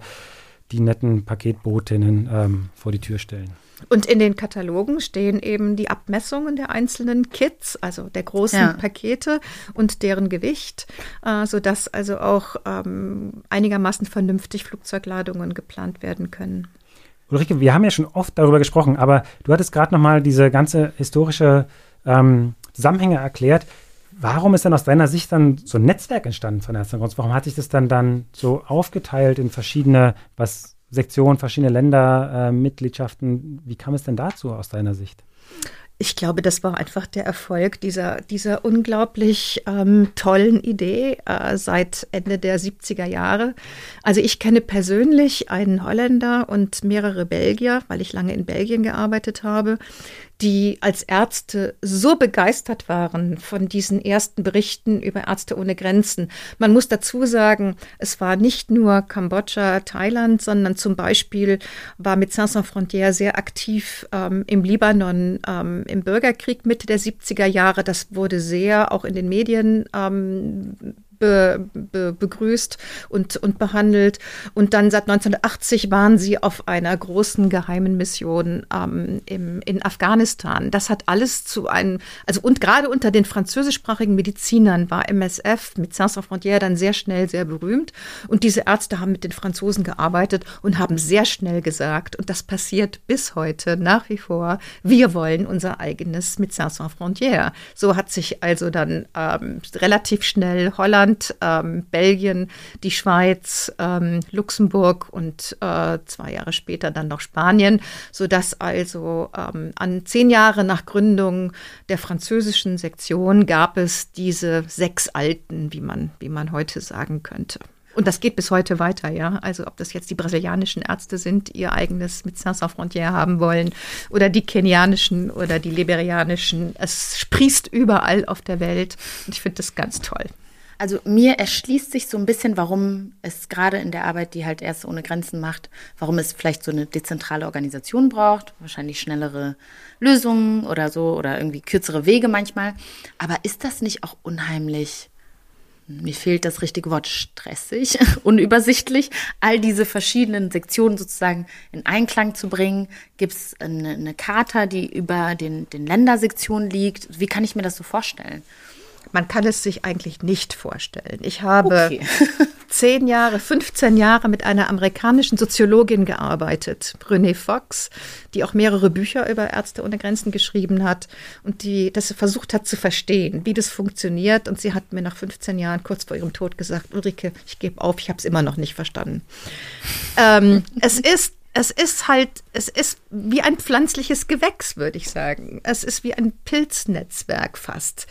die netten Paketbotinnen ähm, vor die Tür stellen. Und in den Katalogen stehen eben die Abmessungen der einzelnen Kits, also der großen ja. Pakete und deren Gewicht, äh, sodass also auch ähm, einigermaßen vernünftig Flugzeugladungen geplant werden können. Ulrike, wir haben ja schon oft darüber gesprochen, aber du hattest gerade noch mal diese ganze historische ähm, Zusammenhänge erklärt. Warum ist denn aus deiner Sicht dann so ein Netzwerk entstanden von Ärzten Warum hat sich das dann, dann so aufgeteilt in verschiedene, was Sektionen, verschiedene Länder, äh, Mitgliedschaften? Wie kam es denn dazu aus deiner Sicht? Ich glaube, das war einfach der Erfolg dieser, dieser unglaublich ähm, tollen Idee äh, seit Ende der 70er Jahre. Also ich kenne persönlich einen Holländer und mehrere Belgier, weil ich lange in Belgien gearbeitet habe, die als Ärzte so begeistert waren von diesen ersten Berichten über Ärzte ohne Grenzen. Man muss dazu sagen, es war nicht nur Kambodscha, Thailand, sondern zum Beispiel war Sans Sans Frontières sehr aktiv ähm, im Libanon ähm, im Bürgerkrieg Mitte der 70er Jahre. Das wurde sehr auch in den Medien ähm, be, be, begrüßt und, und behandelt. Und dann seit 1980 waren sie auf einer großen geheimen Mission ähm, im, in Afghanistan. Das hat alles zu einem, also und gerade unter den französischsprachigen Medizinern war MSF mit Sans Frontières dann sehr schnell sehr berühmt. Und diese Ärzte haben mit den Franzosen gearbeitet und haben sehr schnell gesagt, und das passiert bis heute nach wie vor, wir wollen unser eigenes mit Sans Frontières. So hat sich also dann ähm, relativ schnell Holland Holland, ähm, Belgien, die Schweiz, ähm, Luxemburg und äh, zwei Jahre später dann noch Spanien, sodass also ähm, an zehn Jahre nach Gründung der französischen Sektion gab es diese sechs Alten, wie man, wie man heute sagen könnte. Und das geht bis heute weiter, ja. Also ob das jetzt die brasilianischen Ärzte sind, ihr eigenes mit Sans Frontières haben wollen, oder die kenianischen oder die liberianischen. Es sprießt überall auf der Welt und ich finde das ganz toll. Also mir erschließt sich so ein bisschen, warum es gerade in der Arbeit, die halt erst ohne Grenzen macht, warum es vielleicht so eine dezentrale Organisation braucht, wahrscheinlich schnellere Lösungen oder so oder irgendwie kürzere Wege manchmal. Aber ist das nicht auch unheimlich? Mir fehlt das richtige Wort stressig, unübersichtlich, all diese verschiedenen Sektionen sozusagen in Einklang zu bringen. Gibt es eine, eine Charta, die über den, den Ländersektionen liegt? Wie kann ich mir das so vorstellen? Man kann es sich eigentlich nicht vorstellen. Ich habe, okay. zehn Jahre, 15 Jahre mit einer amerikanischen Soziologin gearbeitet, Renée Fox, die auch mehrere Bücher über Ärzte ohne Grenzen geschrieben hat und die das versucht hat zu verstehen, wie das funktioniert. Und sie hat mir nach 15 Jahren kurz vor ihrem Tod gesagt, Ulrike, ich gebe auf, ich habe es immer noch nicht verstanden. ähm, es ist es ist halt, es ist wie ein pflanzliches Gewächs, würde ich sagen. Es ist wie ein Pilznetzwerk fast.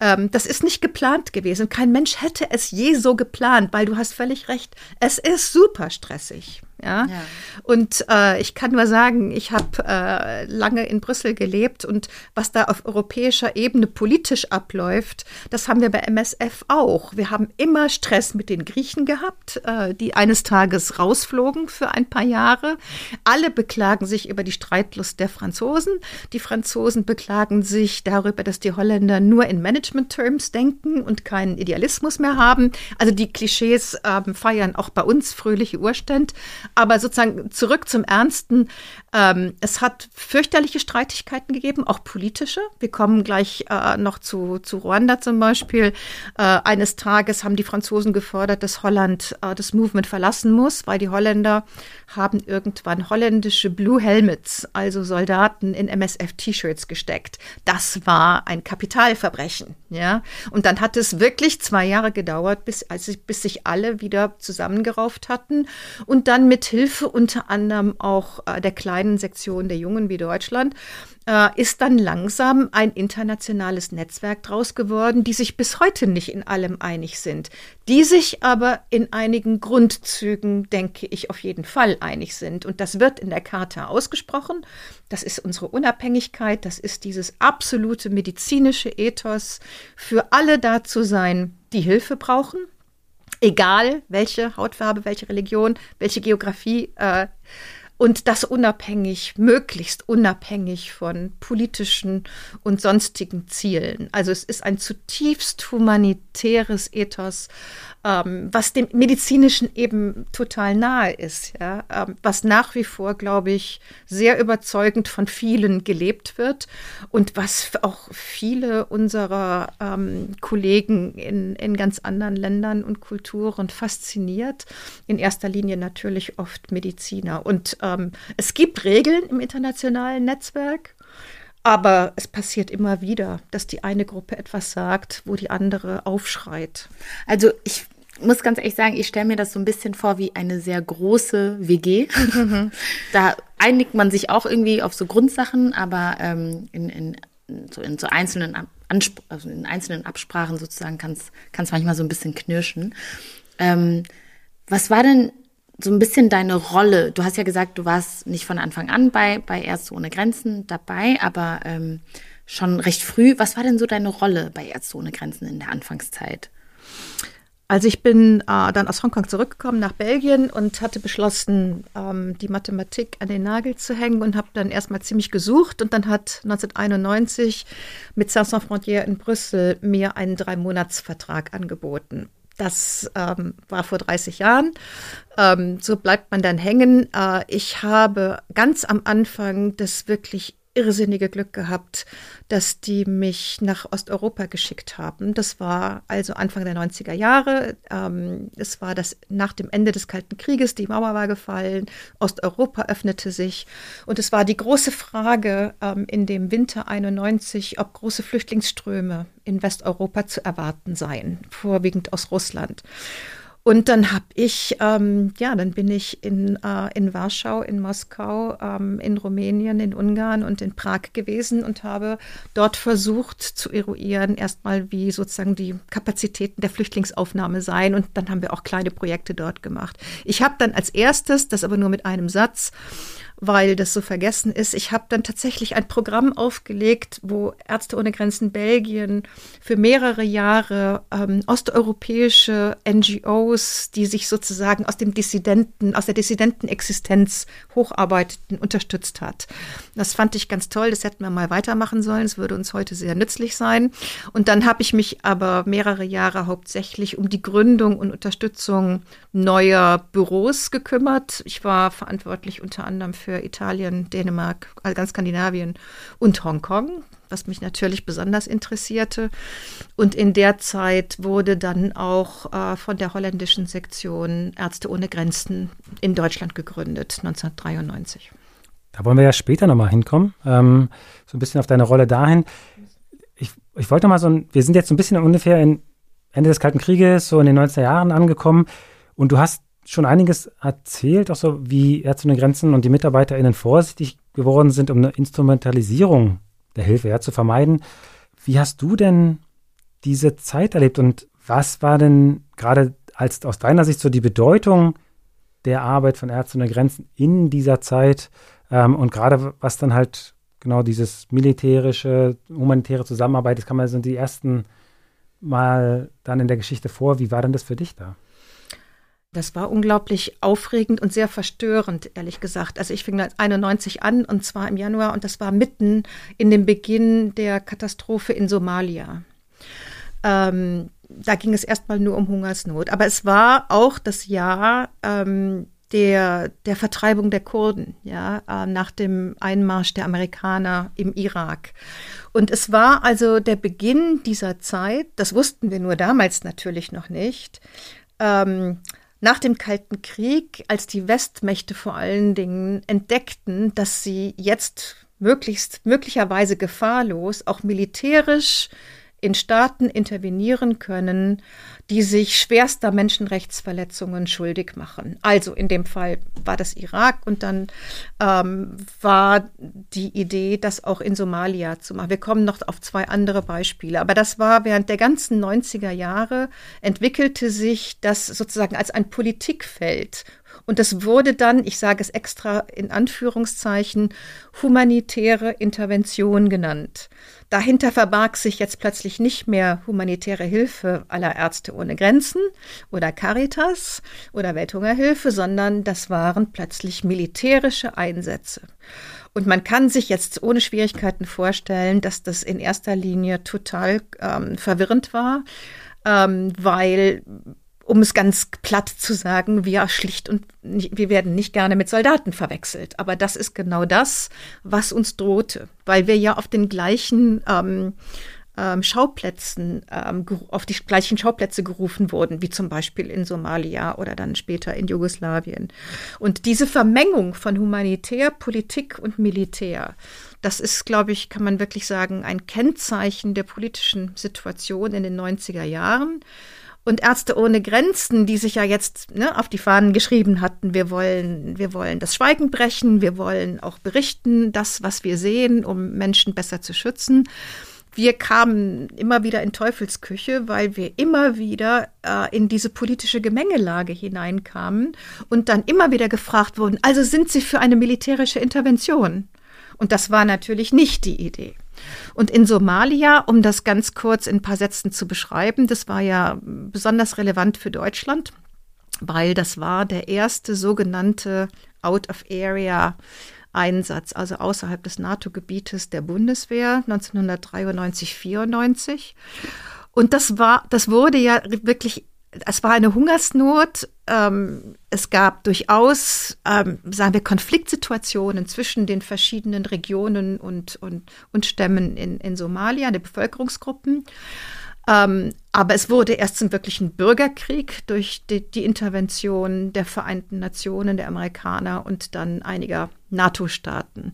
Ähm, das ist nicht geplant gewesen. Kein Mensch hätte es je so geplant, weil du hast völlig recht. Es ist super stressig. Ja? ja. Und äh, ich kann nur sagen, ich habe äh, lange in Brüssel gelebt und was da auf europäischer Ebene politisch abläuft, das haben wir bei MSF auch. Wir haben immer Stress mit den Griechen gehabt, äh, die eines Tages rausflogen für ein paar Jahre. Alle beklagen sich über die Streitlust der Franzosen. Die Franzosen beklagen sich darüber, dass die Holländer nur in Management-Terms denken und keinen Idealismus mehr haben. Also die Klischees ähm, feiern auch bei uns fröhliche Urständ. Aber sozusagen zurück zum Ernsten. Ähm, es hat fürchterliche Streitigkeiten gegeben, auch politische. Wir kommen gleich äh, noch zu, zu Ruanda zum Beispiel. Äh, eines Tages haben die Franzosen gefordert, dass Holland äh, das Movement verlassen muss, weil die Holländer haben irgendwann holländische Blue Helmets, also Soldaten in MSF-T-Shirts gesteckt. Das war ein Kapitalverbrechen, ja. Und dann hat es wirklich zwei Jahre gedauert, bis, als, bis sich alle wieder zusammengerauft hatten und dann mit Hilfe unter anderem auch äh, der kleinen Sektion der Jungen wie Deutschland äh, ist dann langsam ein internationales Netzwerk draus geworden, die sich bis heute nicht in allem einig sind, die sich aber in einigen Grundzügen, denke ich, auf jeden Fall einig sind. Und das wird in der Charta ausgesprochen. Das ist unsere Unabhängigkeit, das ist dieses absolute medizinische Ethos, für alle da zu sein, die Hilfe brauchen, egal welche Hautfarbe, welche Religion, welche Geografie. Äh, und das unabhängig, möglichst unabhängig von politischen und sonstigen Zielen. Also es ist ein zutiefst humanitäres Ethos, ähm, was dem medizinischen eben total nahe ist, ja, ähm, was nach wie vor, glaube ich, sehr überzeugend von vielen gelebt wird und was auch viele unserer ähm, Kollegen in, in ganz anderen Ländern und Kulturen fasziniert. In erster Linie natürlich oft Mediziner. Und ähm, es gibt Regeln im internationalen Netzwerk. Aber es passiert immer wieder, dass die eine Gruppe etwas sagt, wo die andere aufschreit. Also ich muss ganz ehrlich sagen, ich stelle mir das so ein bisschen vor wie eine sehr große WG. Da einigt man sich auch irgendwie auf so Grundsachen, aber ähm, in, in, so in so einzelnen, Anspr also in einzelnen Absprachen sozusagen kann es manchmal so ein bisschen knirschen. Ähm, was war denn so ein bisschen deine Rolle? Du hast ja gesagt, du warst nicht von Anfang an bei, bei Ärzte ohne Grenzen dabei, aber ähm, schon recht früh. Was war denn so deine Rolle bei Ärzte ohne Grenzen in der Anfangszeit? Also ich bin äh, dann aus Hongkong zurückgekommen nach Belgien und hatte beschlossen, ähm, die Mathematik an den Nagel zu hängen und habe dann erstmal ziemlich gesucht und dann hat 1991 mit Sans Frontières in Brüssel mir einen Drei-Monats-Vertrag angeboten. Das ähm, war vor 30 Jahren. Ähm, so bleibt man dann hängen. Äh, ich habe ganz am Anfang das wirklich irrsinnige Glück gehabt, dass die mich nach Osteuropa geschickt haben. Das war also Anfang der 90er Jahre. Ähm, es war das nach dem Ende des Kalten Krieges, die Mauer war gefallen, Osteuropa öffnete sich und es war die große Frage ähm, in dem Winter 91, ob große Flüchtlingsströme in Westeuropa zu erwarten seien, vorwiegend aus Russland. Und dann habe ich, ähm, ja, dann bin ich in, äh, in Warschau, in Moskau, ähm, in Rumänien, in Ungarn und in Prag gewesen und habe dort versucht zu eruieren, erstmal wie sozusagen die Kapazitäten der Flüchtlingsaufnahme seien. Und dann haben wir auch kleine Projekte dort gemacht. Ich habe dann als erstes, das aber nur mit einem Satz, weil das so vergessen ist. Ich habe dann tatsächlich ein Programm aufgelegt, wo Ärzte ohne Grenzen Belgien für mehrere Jahre ähm, osteuropäische NGOs, die sich sozusagen aus dem Dissidenten, aus der Dissidentenexistenz hocharbeiteten, unterstützt hat. Das fand ich ganz toll. Das hätten wir mal weitermachen sollen. Es würde uns heute sehr nützlich sein. Und dann habe ich mich aber mehrere Jahre hauptsächlich um die Gründung und Unterstützung neuer Büros gekümmert. Ich war verantwortlich unter anderem für Italien, Dänemark, ganz Skandinavien und Hongkong, was mich natürlich besonders interessierte. Und in der Zeit wurde dann auch äh, von der holländischen Sektion Ärzte ohne Grenzen in Deutschland gegründet, 1993. Da wollen wir ja später nochmal hinkommen, ähm, so ein bisschen auf deine Rolle dahin. Ich, ich wollte mal so ein, wir sind jetzt so ein bisschen ungefähr in Ende des Kalten Krieges, so in den 90er Jahren angekommen und du hast schon einiges erzählt, auch so wie Ärzte ohne Grenzen und die MitarbeiterInnen vorsichtig geworden sind, um eine Instrumentalisierung der Hilfe ja, zu vermeiden. Wie hast du denn diese Zeit erlebt und was war denn gerade als aus deiner Sicht so die Bedeutung der Arbeit von Ärzte ohne Grenzen in dieser Zeit ähm, und gerade was dann halt genau dieses militärische, humanitäre Zusammenarbeit, das kann man so die ersten Mal dann in der Geschichte vor. Wie war denn das für dich da? Das war unglaublich aufregend und sehr verstörend, ehrlich gesagt. Also ich fing 91 an und zwar im Januar und das war mitten in dem Beginn der Katastrophe in Somalia. Ähm, da ging es erstmal nur um Hungersnot. Aber es war auch das Jahr ähm, der, der Vertreibung der Kurden, ja, äh, nach dem Einmarsch der Amerikaner im Irak. Und es war also der Beginn dieser Zeit, das wussten wir nur damals natürlich noch nicht, ähm, nach dem Kalten Krieg, als die Westmächte vor allen Dingen entdeckten, dass sie jetzt möglichst möglicherweise gefahrlos auch militärisch in Staaten intervenieren können, die sich schwerster Menschenrechtsverletzungen schuldig machen. Also in dem Fall war das Irak und dann ähm, war die Idee, das auch in Somalia zu machen. Wir kommen noch auf zwei andere Beispiele, aber das war während der ganzen 90er Jahre entwickelte sich das sozusagen als ein Politikfeld und das wurde dann, ich sage es extra in Anführungszeichen, humanitäre Intervention genannt. Dahinter verbarg sich jetzt plötzlich nicht mehr humanitäre Hilfe aller Ärzte ohne Grenzen oder Caritas oder Welthungerhilfe, sondern das waren plötzlich militärische Einsätze. Und man kann sich jetzt ohne Schwierigkeiten vorstellen, dass das in erster Linie total ähm, verwirrend war, ähm, weil um es ganz platt zu sagen, wir schlicht und nicht, wir werden nicht gerne mit Soldaten verwechselt. Aber das ist genau das, was uns drohte, weil wir ja auf den gleichen ähm, ähm, Schauplätzen, ähm, auf die gleichen Schauplätze gerufen wurden, wie zum Beispiel in Somalia oder dann später in Jugoslawien. Und diese Vermengung von Humanitär, Politik und Militär, das ist, glaube ich, kann man wirklich sagen, ein Kennzeichen der politischen Situation in den 90er Jahren. Und Ärzte ohne Grenzen, die sich ja jetzt ne, auf die Fahnen geschrieben hatten, wir wollen, wir wollen das Schweigen brechen, wir wollen auch berichten, das, was wir sehen, um Menschen besser zu schützen. Wir kamen immer wieder in Teufelsküche, weil wir immer wieder äh, in diese politische Gemengelage hineinkamen und dann immer wieder gefragt wurden, also sind Sie für eine militärische Intervention? Und das war natürlich nicht die Idee. Und in Somalia, um das ganz kurz in ein paar Sätzen zu beschreiben, das war ja besonders relevant für Deutschland, weil das war der erste sogenannte Out-of-Area Einsatz, also außerhalb des NATO-Gebietes der Bundeswehr 1993, 94. Und das war, das wurde ja wirklich es war eine Hungersnot. Ähm, es gab durchaus, ähm, sagen wir, Konfliktsituationen zwischen den verschiedenen Regionen und, und, und Stämmen in, in Somalia, der Bevölkerungsgruppen. Ähm, aber es wurde erst zum wirklichen Bürgerkrieg durch die, die, Intervention der Vereinten Nationen, der Amerikaner und dann einiger NATO-Staaten.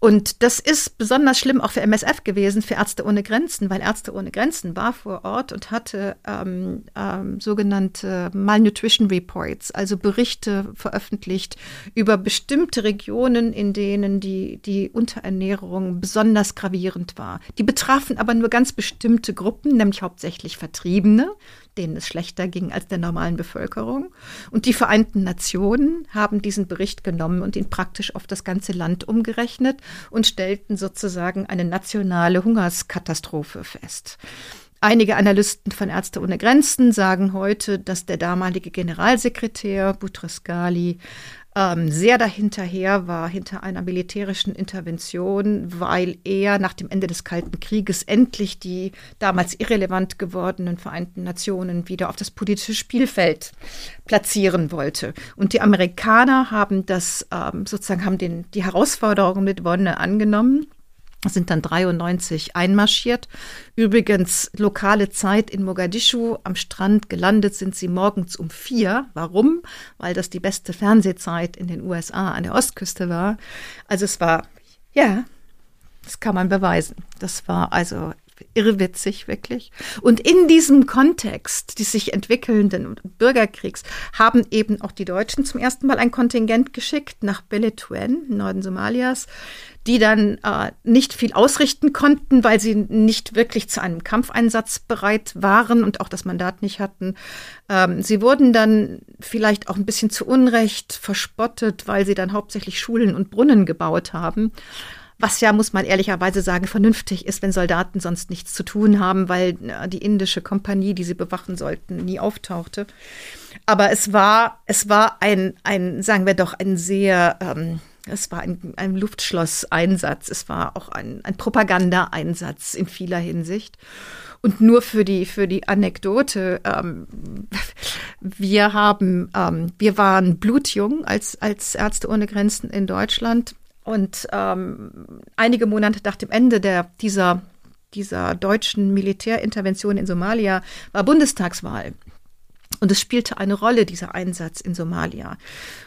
Und das ist besonders schlimm auch für MSF gewesen, für Ärzte ohne Grenzen, weil Ärzte ohne Grenzen war vor Ort und hatte ähm, ähm, sogenannte Malnutrition Reports, also Berichte veröffentlicht über bestimmte Regionen, in denen die, die Unterernährung besonders gravierend war. Die betrafen aber nur ganz bestimmte Gruppen, nämlich hauptsächlich Vertriebene, denen es schlechter ging als der normalen Bevölkerung. Und die Vereinten Nationen haben diesen Bericht genommen und ihn praktisch auf das ganze Land umgerechnet und stellten sozusagen eine nationale Hungerskatastrophe fest. Einige Analysten von Ärzte ohne Grenzen sagen heute, dass der damalige Generalsekretär Boutros Ghali ähm, sehr dahinterher war, hinter einer militärischen Intervention, weil er nach dem Ende des Kalten Krieges endlich die damals irrelevant gewordenen Vereinten Nationen wieder auf das politische Spielfeld platzieren wollte. Und die Amerikaner haben das ähm, sozusagen haben den, die Herausforderung mit Wonne angenommen sind dann 93 einmarschiert. Übrigens lokale Zeit in Mogadischu am Strand gelandet sind sie morgens um vier. Warum? Weil das die beste Fernsehzeit in den USA an der Ostküste war. Also es war, ja, das kann man beweisen. Das war also irrwitzig, wirklich. Und in diesem Kontext des sich entwickelnden Bürgerkriegs haben eben auch die Deutschen zum ersten Mal ein Kontingent geschickt nach Beletuen, Norden Somalias, die dann äh, nicht viel ausrichten konnten, weil sie nicht wirklich zu einem Kampfeinsatz bereit waren und auch das Mandat nicht hatten. Ähm, sie wurden dann vielleicht auch ein bisschen zu Unrecht verspottet, weil sie dann hauptsächlich Schulen und Brunnen gebaut haben. Was ja, muss man ehrlicherweise sagen, vernünftig ist, wenn Soldaten sonst nichts zu tun haben, weil äh, die indische Kompanie, die sie bewachen sollten, nie auftauchte. Aber es war, es war ein, ein, sagen wir doch, ein sehr, ähm, es war ein, ein Luftschlosseinsatz, es war auch ein, ein Propagandaeinsatz in vieler Hinsicht. Und nur für die, für die Anekdote, ähm, wir haben, ähm, wir waren blutjung als, als Ärzte ohne Grenzen in Deutschland. Und ähm, einige Monate nach dem Ende der, dieser, dieser deutschen Militärintervention in Somalia war Bundestagswahl. Und es spielte eine Rolle, dieser Einsatz in Somalia.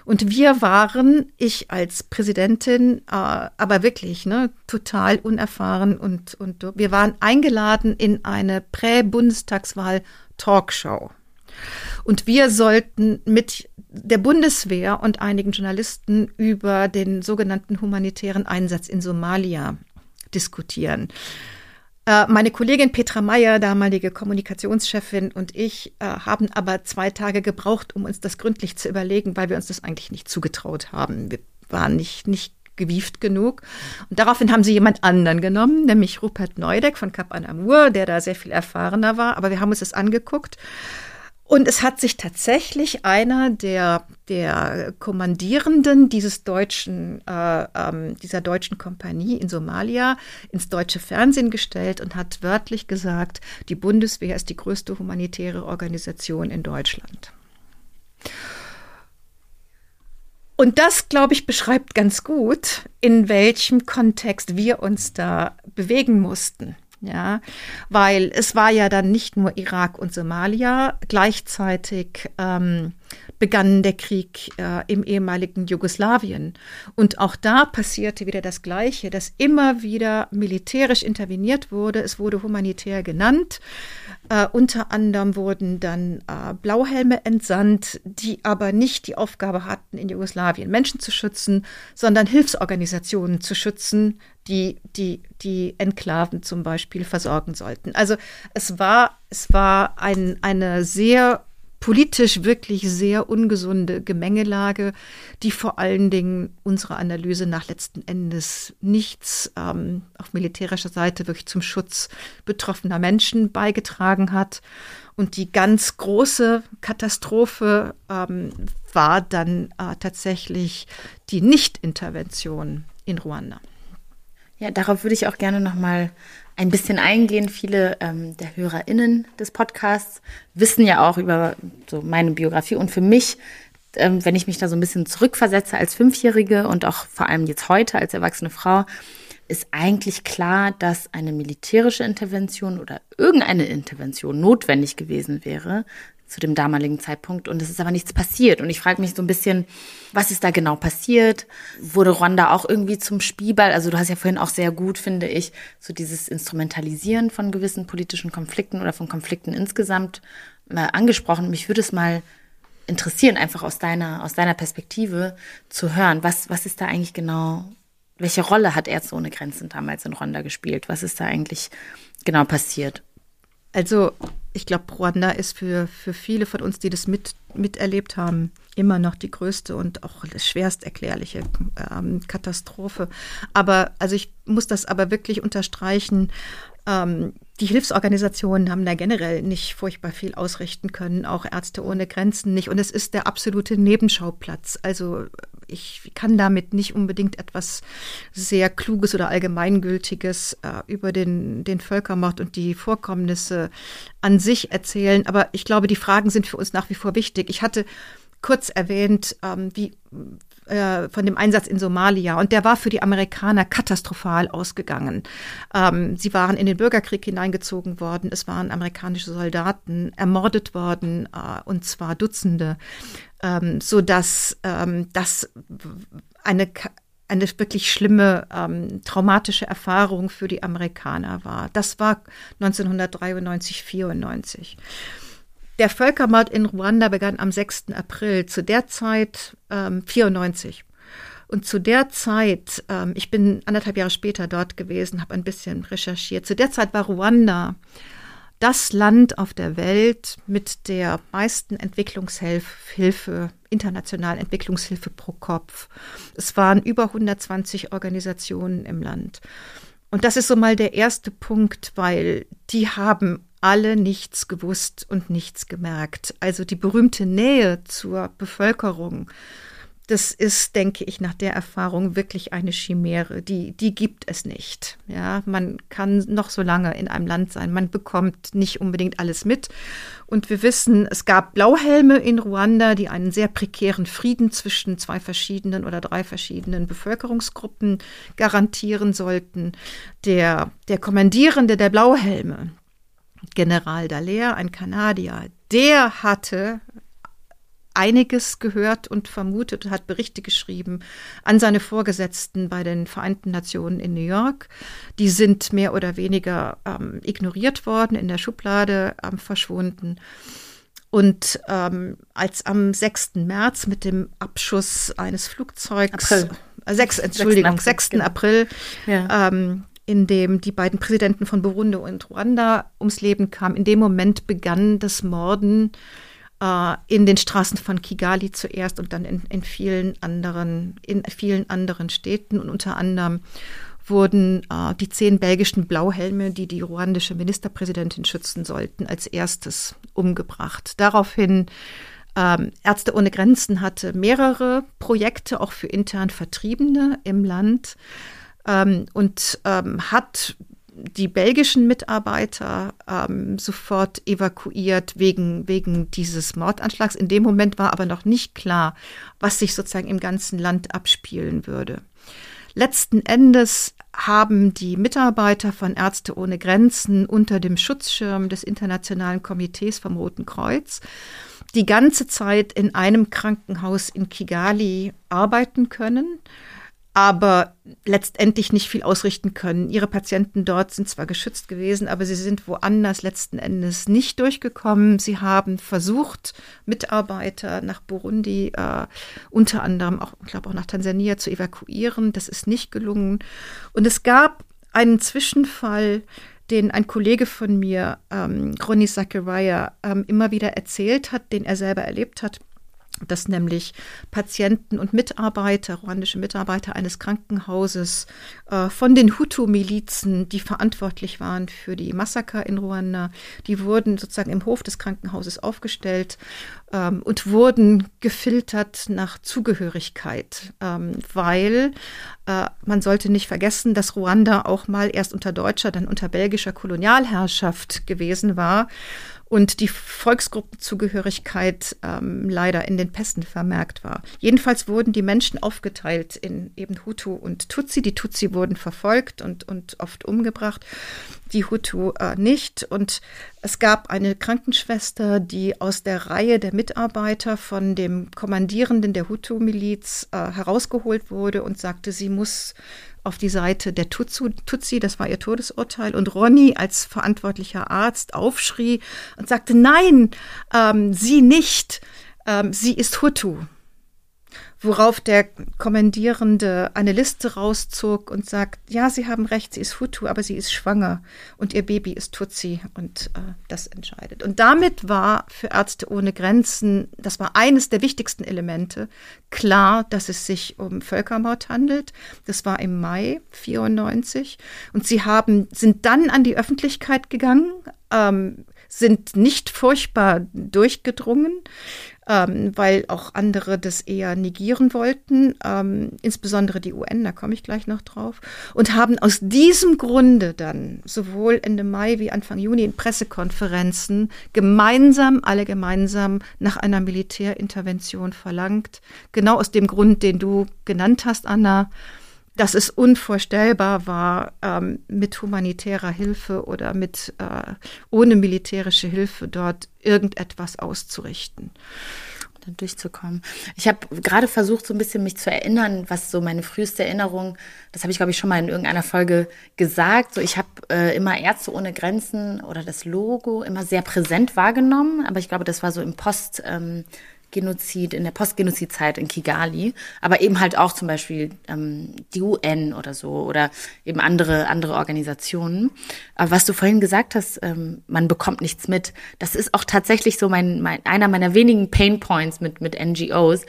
Und wir waren, ich als Präsidentin, äh, aber wirklich ne, total unerfahren und, und wir waren eingeladen in eine Prä-Bundestagswahl-Talkshow. Und wir sollten mit der Bundeswehr und einigen Journalisten über den sogenannten humanitären Einsatz in Somalia diskutieren. Äh, meine Kollegin Petra Meyer, damalige Kommunikationschefin, und ich äh, haben aber zwei Tage gebraucht, um uns das gründlich zu überlegen, weil wir uns das eigentlich nicht zugetraut haben. Wir waren nicht, nicht gewieft genug. Und daraufhin haben sie jemand anderen genommen, nämlich Rupert Neudeck von Kap Anamur, der da sehr viel erfahrener war. Aber wir haben uns das angeguckt und es hat sich tatsächlich einer der, der Kommandierenden dieses deutschen, äh, ähm, dieser deutschen Kompanie in Somalia ins deutsche Fernsehen gestellt und hat wörtlich gesagt, die Bundeswehr ist die größte humanitäre Organisation in Deutschland. Und das, glaube ich, beschreibt ganz gut, in welchem Kontext wir uns da bewegen mussten ja, weil es war ja dann nicht nur Irak und Somalia, gleichzeitig ähm, begann der Krieg äh, im ehemaligen Jugoslawien. Und auch da passierte wieder das Gleiche, dass immer wieder militärisch interveniert wurde. Es wurde humanitär genannt. Äh, unter anderem wurden dann äh, Blauhelme entsandt, die aber nicht die Aufgabe hatten, in Jugoslawien Menschen zu schützen, sondern Hilfsorganisationen zu schützen, die die, die Enklaven zum Beispiel versorgen sollten. Also es war, es war ein, eine sehr politisch wirklich sehr ungesunde Gemengelage, die vor allen Dingen unserer Analyse nach letzten Endes nichts ähm, auf militärischer Seite wirklich zum Schutz betroffener Menschen beigetragen hat. Und die ganz große Katastrophe ähm, war dann äh, tatsächlich die Nichtintervention in Ruanda. Ja, darauf würde ich auch gerne nochmal ein bisschen eingehen. Viele ähm, der HörerInnen des Podcasts wissen ja auch über so meine Biografie und für mich, ähm, wenn ich mich da so ein bisschen zurückversetze als Fünfjährige und auch vor allem jetzt heute als erwachsene Frau, ist eigentlich klar, dass eine militärische Intervention oder irgendeine Intervention notwendig gewesen wäre, zu dem damaligen Zeitpunkt. Und es ist aber nichts passiert. Und ich frage mich so ein bisschen, was ist da genau passiert? Wurde Rwanda auch irgendwie zum Spielball? Also du hast ja vorhin auch sehr gut, finde ich, so dieses Instrumentalisieren von gewissen politischen Konflikten oder von Konflikten insgesamt äh, angesprochen. Mich würde es mal interessieren, einfach aus deiner, aus deiner Perspektive zu hören. Was, was ist da eigentlich genau, welche Rolle hat Ärzte ohne Grenzen damals in Rwanda gespielt? Was ist da eigentlich genau passiert? Also ich glaube, Ruanda ist für, für viele von uns, die das mit, miterlebt haben, immer noch die größte und auch schwerst erklärliche ähm, Katastrophe. Aber, also ich muss das aber wirklich unterstreichen, ähm, die Hilfsorganisationen haben da generell nicht furchtbar viel ausrichten können, auch Ärzte ohne Grenzen nicht. Und es ist der absolute Nebenschauplatz. Also ich kann damit nicht unbedingt etwas sehr Kluges oder Allgemeingültiges äh, über den, den Völkermord und die Vorkommnisse an sich erzählen. Aber ich glaube, die Fragen sind für uns nach wie vor wichtig. Ich hatte kurz erwähnt, ähm, wie äh, von dem Einsatz in Somalia. Und der war für die Amerikaner katastrophal ausgegangen. Ähm, sie waren in den Bürgerkrieg hineingezogen worden. Es waren amerikanische Soldaten ermordet worden, äh, und zwar Dutzende, ähm, so dass ähm, das eine eine wirklich schlimme, ähm, traumatische Erfahrung für die Amerikaner war. Das war 1993, 94. Der Völkermord in Ruanda begann am 6. April, zu der Zeit ähm, 94. Und zu der Zeit, ähm, ich bin anderthalb Jahre später dort gewesen, habe ein bisschen recherchiert. Zu der Zeit war Ruanda das Land auf der Welt mit der meisten Entwicklungshilfe, internationalen Entwicklungshilfe pro Kopf. Es waren über 120 Organisationen im Land. Und das ist so mal der erste Punkt, weil die haben alle nichts gewusst und nichts gemerkt. Also die berühmte Nähe zur Bevölkerung, das ist, denke ich, nach der Erfahrung wirklich eine Chimäre. Die, die gibt es nicht. Ja, man kann noch so lange in einem Land sein. Man bekommt nicht unbedingt alles mit. Und wir wissen, es gab Blauhelme in Ruanda, die einen sehr prekären Frieden zwischen zwei verschiedenen oder drei verschiedenen Bevölkerungsgruppen garantieren sollten. Der, der Kommandierende der Blauhelme, General Dallaire, ein Kanadier, der hatte einiges gehört und vermutet und hat Berichte geschrieben an seine Vorgesetzten bei den Vereinten Nationen in New York. Die sind mehr oder weniger ähm, ignoriert worden, in der Schublade ähm, verschwunden. Und ähm, als am 6. März mit dem Abschuss eines Flugzeugs, April. Äh, 6, Entschuldigung, 6. April, 6. April ja. ähm, in dem die beiden Präsidenten von Burundi und Ruanda ums Leben kamen. In dem Moment begann das Morden äh, in den Straßen von Kigali zuerst und dann in, in, vielen anderen, in vielen anderen Städten und unter anderem wurden äh, die zehn belgischen Blauhelme, die die ruandische Ministerpräsidentin schützen sollten, als erstes umgebracht. Daraufhin ähm, Ärzte ohne Grenzen hatte mehrere Projekte auch für intern Vertriebene im Land ähm, und ähm, hat die belgischen Mitarbeiter ähm, sofort evakuiert wegen, wegen dieses Mordanschlags. In dem Moment war aber noch nicht klar, was sich sozusagen im ganzen Land abspielen würde. Letzten Endes haben die Mitarbeiter von Ärzte ohne Grenzen unter dem Schutzschirm des Internationalen Komitees vom Roten Kreuz die ganze Zeit in einem Krankenhaus in Kigali arbeiten können aber letztendlich nicht viel ausrichten können. Ihre Patienten dort sind zwar geschützt gewesen, aber sie sind woanders letzten Endes nicht durchgekommen. Sie haben versucht, Mitarbeiter nach Burundi, äh, unter anderem auch, ich glaube auch nach Tansania zu evakuieren. Das ist nicht gelungen. Und es gab einen Zwischenfall, den ein Kollege von mir, ähm, Ronny Zachariah, ähm, immer wieder erzählt hat, den er selber erlebt hat dass nämlich Patienten und Mitarbeiter, ruandische Mitarbeiter eines Krankenhauses äh, von den Hutu-Milizen, die verantwortlich waren für die Massaker in Ruanda, die wurden sozusagen im Hof des Krankenhauses aufgestellt ähm, und wurden gefiltert nach Zugehörigkeit, ähm, weil äh, man sollte nicht vergessen, dass Ruanda auch mal erst unter deutscher, dann unter belgischer Kolonialherrschaft gewesen war und die Volksgruppenzugehörigkeit ähm, leider in den Pässen vermerkt war. Jedenfalls wurden die Menschen aufgeteilt in eben Hutu und Tutsi. Die Tutsi wurden verfolgt und, und oft umgebracht, die Hutu äh, nicht. Und es gab eine Krankenschwester, die aus der Reihe der Mitarbeiter von dem Kommandierenden der Hutu-Miliz äh, herausgeholt wurde und sagte, sie muss auf die Seite der Tutsu, Tutsi, das war ihr Todesurteil, und Ronny als verantwortlicher Arzt aufschrie und sagte, nein, ähm, sie nicht, ähm, sie ist Hutu worauf der Kommandierende eine Liste rauszog und sagt, ja, Sie haben recht, sie ist Hutu, aber sie ist schwanger und ihr Baby ist Tutsi und äh, das entscheidet. Und damit war für Ärzte ohne Grenzen, das war eines der wichtigsten Elemente, klar, dass es sich um Völkermord handelt. Das war im Mai 94 und sie haben, sind dann an die Öffentlichkeit gegangen, ähm, sind nicht furchtbar durchgedrungen, ähm, weil auch andere das eher negieren wollten, ähm, insbesondere die UN, da komme ich gleich noch drauf, und haben aus diesem Grunde dann sowohl Ende Mai wie Anfang Juni in Pressekonferenzen gemeinsam, alle gemeinsam nach einer Militärintervention verlangt. Genau aus dem Grund, den du genannt hast, Anna dass es unvorstellbar war, ähm, mit humanitärer Hilfe oder mit äh, ohne militärische Hilfe dort irgendetwas auszurichten dann durchzukommen. Ich habe gerade versucht, so ein bisschen mich zu erinnern, was so meine früheste Erinnerung, das habe ich, glaube ich, schon mal in irgendeiner Folge gesagt. So, ich habe äh, immer Ärzte ohne Grenzen oder das Logo immer sehr präsent wahrgenommen, aber ich glaube, das war so im Post, ähm, Genozid, in der Postgenozidzeit in Kigali, aber eben halt auch zum Beispiel ähm, die UN oder so oder eben andere, andere Organisationen. Aber was du vorhin gesagt hast, ähm, man bekommt nichts mit, das ist auch tatsächlich so mein, mein einer meiner wenigen Pain Points mit, mit NGOs.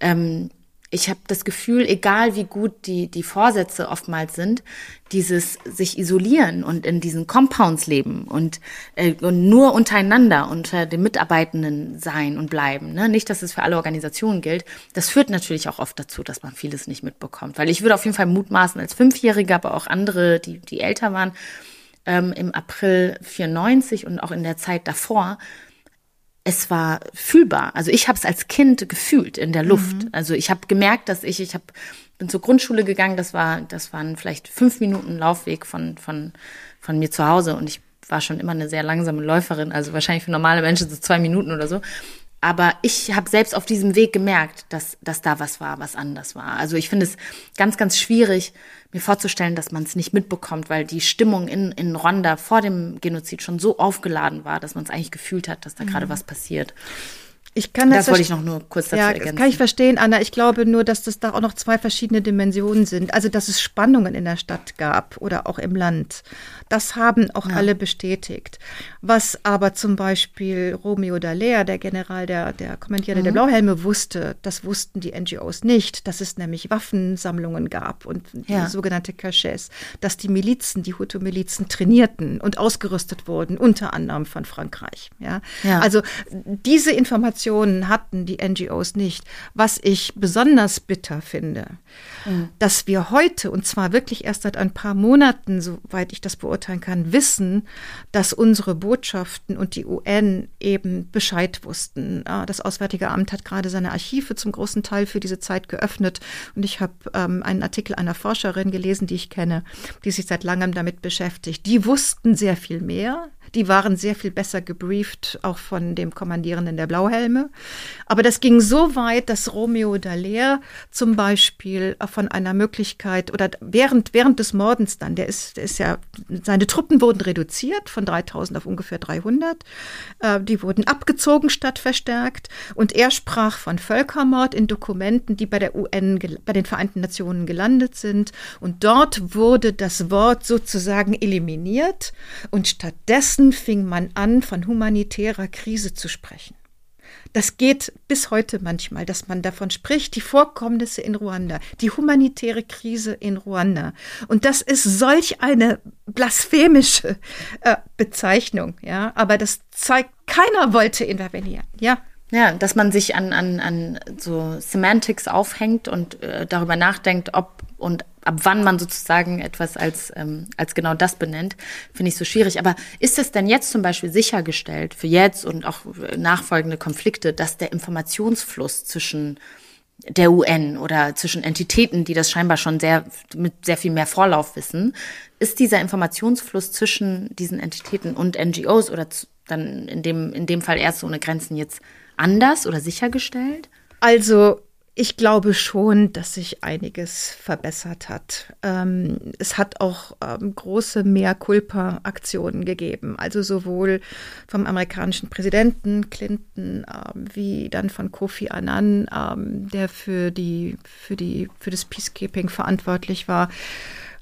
Ähm, ich habe das Gefühl, egal wie gut die, die Vorsätze oftmals sind, dieses sich isolieren und in diesen Compounds leben und, äh, und nur untereinander unter den Mitarbeitenden sein und bleiben. Ne? Nicht, dass es für alle Organisationen gilt. Das führt natürlich auch oft dazu, dass man vieles nicht mitbekommt. Weil ich würde auf jeden Fall mutmaßen als Fünfjähriger, aber auch andere, die, die älter waren, ähm, im April 94 und auch in der Zeit davor, es war fühlbar. Also ich habe es als Kind gefühlt in der Luft. Mhm. Also ich habe gemerkt, dass ich, ich habe bin zur Grundschule gegangen. Das war, das waren vielleicht fünf Minuten Laufweg von von von mir zu Hause und ich war schon immer eine sehr langsame Läuferin. Also wahrscheinlich für normale Menschen so zwei Minuten oder so. Aber ich habe selbst auf diesem Weg gemerkt, dass, dass da was war, was anders war. Also ich finde es ganz, ganz schwierig, mir vorzustellen, dass man es nicht mitbekommt, weil die Stimmung in, in Rwanda vor dem Genozid schon so aufgeladen war, dass man es eigentlich gefühlt hat, dass da gerade mhm. was passiert. Ich kann das, das wollte ich noch nur kurz dazu ja, ergänzen. Das kann ich verstehen, Anna. Ich glaube nur, dass das da auch noch zwei verschiedene Dimensionen sind. Also, dass es Spannungen in der Stadt gab oder auch im Land. Das haben auch ja. alle bestätigt. Was aber zum Beispiel Romeo Dallaire, der General der, der Kommandierte mhm. der Blauhelme, wusste, das wussten die NGOs nicht, dass es nämlich Waffensammlungen gab und ja. sogenannte Cachets, dass die Milizen, die Hutu-Milizen trainierten und ausgerüstet wurden, unter anderem von Frankreich. Ja? ja. Also, diese Informationen Informationen hatten die NGOs nicht. Was ich besonders bitter finde, mhm. dass wir heute, und zwar wirklich erst seit ein paar Monaten, soweit ich das beurteilen kann, wissen, dass unsere Botschaften und die UN eben Bescheid wussten. Das Auswärtige Amt hat gerade seine Archive zum großen Teil für diese Zeit geöffnet. Und ich habe ähm, einen Artikel einer Forscherin gelesen, die ich kenne, die sich seit langem damit beschäftigt. Die wussten sehr viel mehr. Die waren sehr viel besser gebrieft, auch von dem Kommandierenden der Blauhelme. Aber das ging so weit, dass Romeo Dallaire zum Beispiel von einer Möglichkeit oder während, während des Mordens dann, der ist, der ist ja, seine Truppen wurden reduziert von 3000 auf ungefähr 300. Äh, die wurden abgezogen statt verstärkt. Und er sprach von Völkermord in Dokumenten, die bei der UN, bei den Vereinten Nationen gelandet sind. Und dort wurde das Wort sozusagen eliminiert. Und stattdessen Stattdessen fing man an, von humanitärer Krise zu sprechen. Das geht bis heute manchmal, dass man davon spricht, die Vorkommnisse in Ruanda, die humanitäre Krise in Ruanda. Und das ist solch eine blasphemische äh, Bezeichnung, ja. Aber das zeigt, keiner wollte intervenieren, ja. Ja, dass man sich an, an, an so Semantics aufhängt und äh, darüber nachdenkt, ob und ab wann man sozusagen etwas als, ähm, als genau das benennt, finde ich so schwierig. Aber ist es denn jetzt zum Beispiel sichergestellt für jetzt und auch nachfolgende Konflikte, dass der Informationsfluss zwischen der UN oder zwischen Entitäten, die das scheinbar schon sehr mit sehr viel mehr Vorlauf wissen, ist dieser Informationsfluss zwischen diesen Entitäten und NGOs oder dann in dem in dem Fall Ärzte ohne Grenzen jetzt anders oder sichergestellt? Also ich glaube schon, dass sich einiges verbessert hat. Ähm, es hat auch ähm, große Mehr-Culpa-Aktionen gegeben, also sowohl vom amerikanischen Präsidenten Clinton ähm, wie dann von Kofi Annan, ähm, der für die für die für das Peacekeeping verantwortlich war.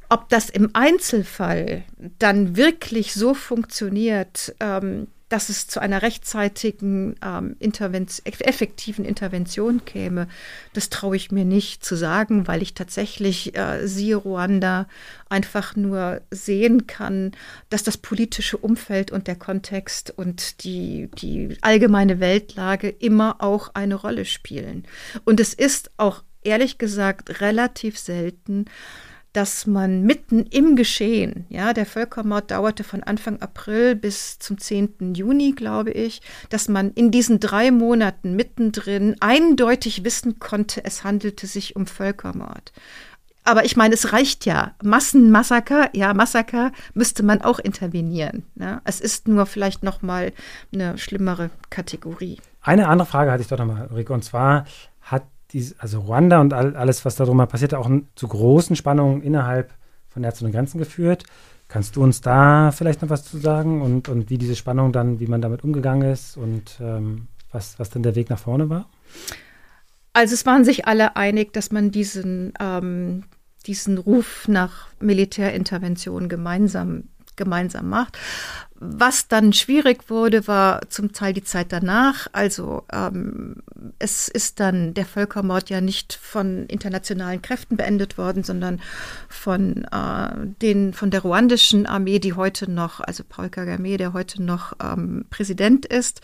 Ob das im Einzelfall dann wirklich so funktioniert, ähm, dass es zu einer rechtzeitigen, ähm, Intervention, effektiven Intervention käme, das traue ich mir nicht zu sagen, weil ich tatsächlich, äh, siehe Ruanda, einfach nur sehen kann, dass das politische Umfeld und der Kontext und die, die allgemeine Weltlage immer auch eine Rolle spielen. Und es ist auch ehrlich gesagt relativ selten, dass man mitten im Geschehen, ja, der Völkermord dauerte von Anfang April bis zum 10. Juni, glaube ich, dass man in diesen drei Monaten mittendrin eindeutig wissen konnte, es handelte sich um Völkermord. Aber ich meine, es reicht ja. Massenmassaker, ja, Massaker müsste man auch intervenieren. Ja. Es ist nur vielleicht noch mal eine schlimmere Kategorie. Eine andere Frage hatte ich doch noch mal, Ulrike, und zwar hat die, also Ruanda und all, alles, was darum passiert, auch zu großen Spannungen innerhalb von Ärzte ohne Grenzen geführt. Kannst du uns da vielleicht noch was zu sagen und, und wie diese Spannung dann, wie man damit umgegangen ist und ähm, was, was dann der Weg nach vorne war? Also es waren sich alle einig, dass man diesen, ähm, diesen Ruf nach Militärintervention gemeinsam gemeinsam macht. Was dann schwierig wurde, war zum Teil die Zeit danach. Also ähm, es ist dann der Völkermord ja nicht von internationalen Kräften beendet worden, sondern von äh, den von der ruandischen Armee, die heute noch, also Paul Kagame, der heute noch ähm, Präsident ist.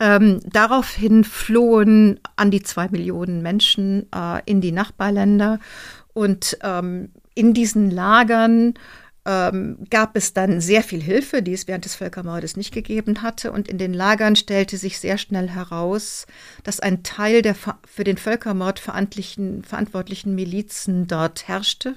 Ähm, daraufhin flohen an die zwei Millionen Menschen äh, in die Nachbarländer und ähm, in diesen Lagern ähm, gab es dann sehr viel Hilfe, die es während des Völkermordes nicht gegeben hatte. Und in den Lagern stellte sich sehr schnell heraus, dass ein Teil der für den Völkermord verantwortlichen, Milizen dort herrschte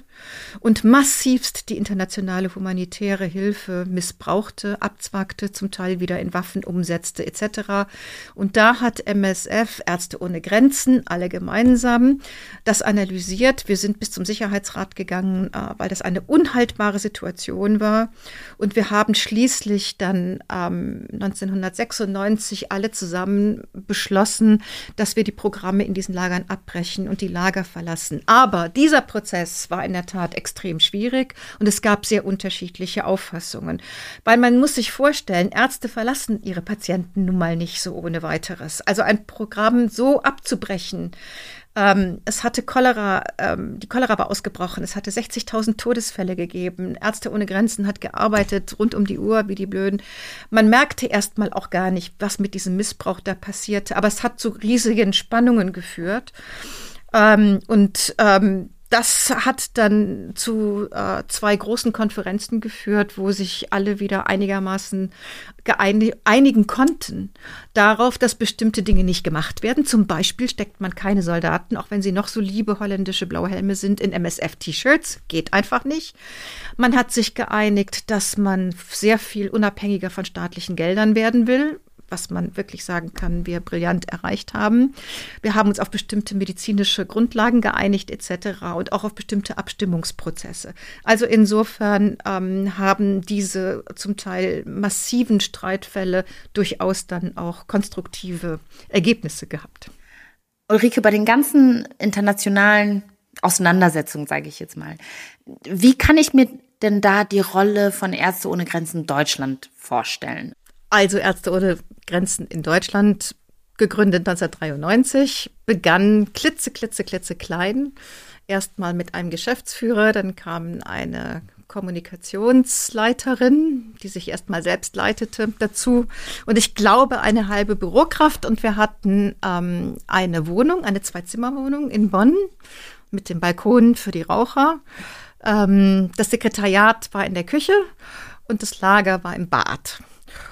und massivst die internationale humanitäre Hilfe missbrauchte, abzwagte, zum Teil wieder in Waffen umsetzte etc. Und da hat MSF, Ärzte ohne Grenzen, alle gemeinsam das analysiert. Wir sind bis zum Sicherheitsrat gegangen, äh, weil das eine unhaltbare Situation Situation war. Und wir haben schließlich dann ähm, 1996 alle zusammen beschlossen, dass wir die Programme in diesen Lagern abbrechen und die Lager verlassen. Aber dieser Prozess war in der Tat extrem schwierig und es gab sehr unterschiedliche Auffassungen. Weil man muss sich vorstellen, Ärzte verlassen ihre Patienten nun mal nicht so ohne weiteres. Also ein Programm so abzubrechen, ähm, es hatte Cholera, ähm, die Cholera war ausgebrochen. Es hatte 60.000 Todesfälle gegeben. Ärzte ohne Grenzen hat gearbeitet rund um die Uhr wie die Blöden. Man merkte erstmal auch gar nicht, was mit diesem Missbrauch da passierte. Aber es hat zu riesigen Spannungen geführt. Ähm, und ähm, das hat dann zu äh, zwei großen Konferenzen geführt, wo sich alle wieder einigermaßen einigen konnten darauf, dass bestimmte Dinge nicht gemacht werden. Zum Beispiel steckt man keine Soldaten, auch wenn sie noch so liebe holländische Blauhelme sind, in MSF-T-Shirts. Geht einfach nicht. Man hat sich geeinigt, dass man sehr viel unabhängiger von staatlichen Geldern werden will was man wirklich sagen kann, wir brillant erreicht haben. Wir haben uns auf bestimmte medizinische Grundlagen geeinigt etc. und auch auf bestimmte Abstimmungsprozesse. Also insofern ähm, haben diese zum Teil massiven Streitfälle durchaus dann auch konstruktive Ergebnisse gehabt. Ulrike, bei den ganzen internationalen Auseinandersetzungen, sage ich jetzt mal, wie kann ich mir denn da die Rolle von Ärzte ohne Grenzen Deutschland vorstellen? Also Ärzte ohne Grenzen in Deutschland, gegründet 1993, begann klitze, klitze, klitze klein. Erstmal mit einem Geschäftsführer, dann kam eine Kommunikationsleiterin, die sich erstmal selbst leitete, dazu. Und ich glaube, eine halbe Bürokraft. Und wir hatten ähm, eine Wohnung, eine Zwei-Zimmer-Wohnung in Bonn mit dem Balkon für die Raucher. Ähm, das Sekretariat war in der Küche und das Lager war im Bad.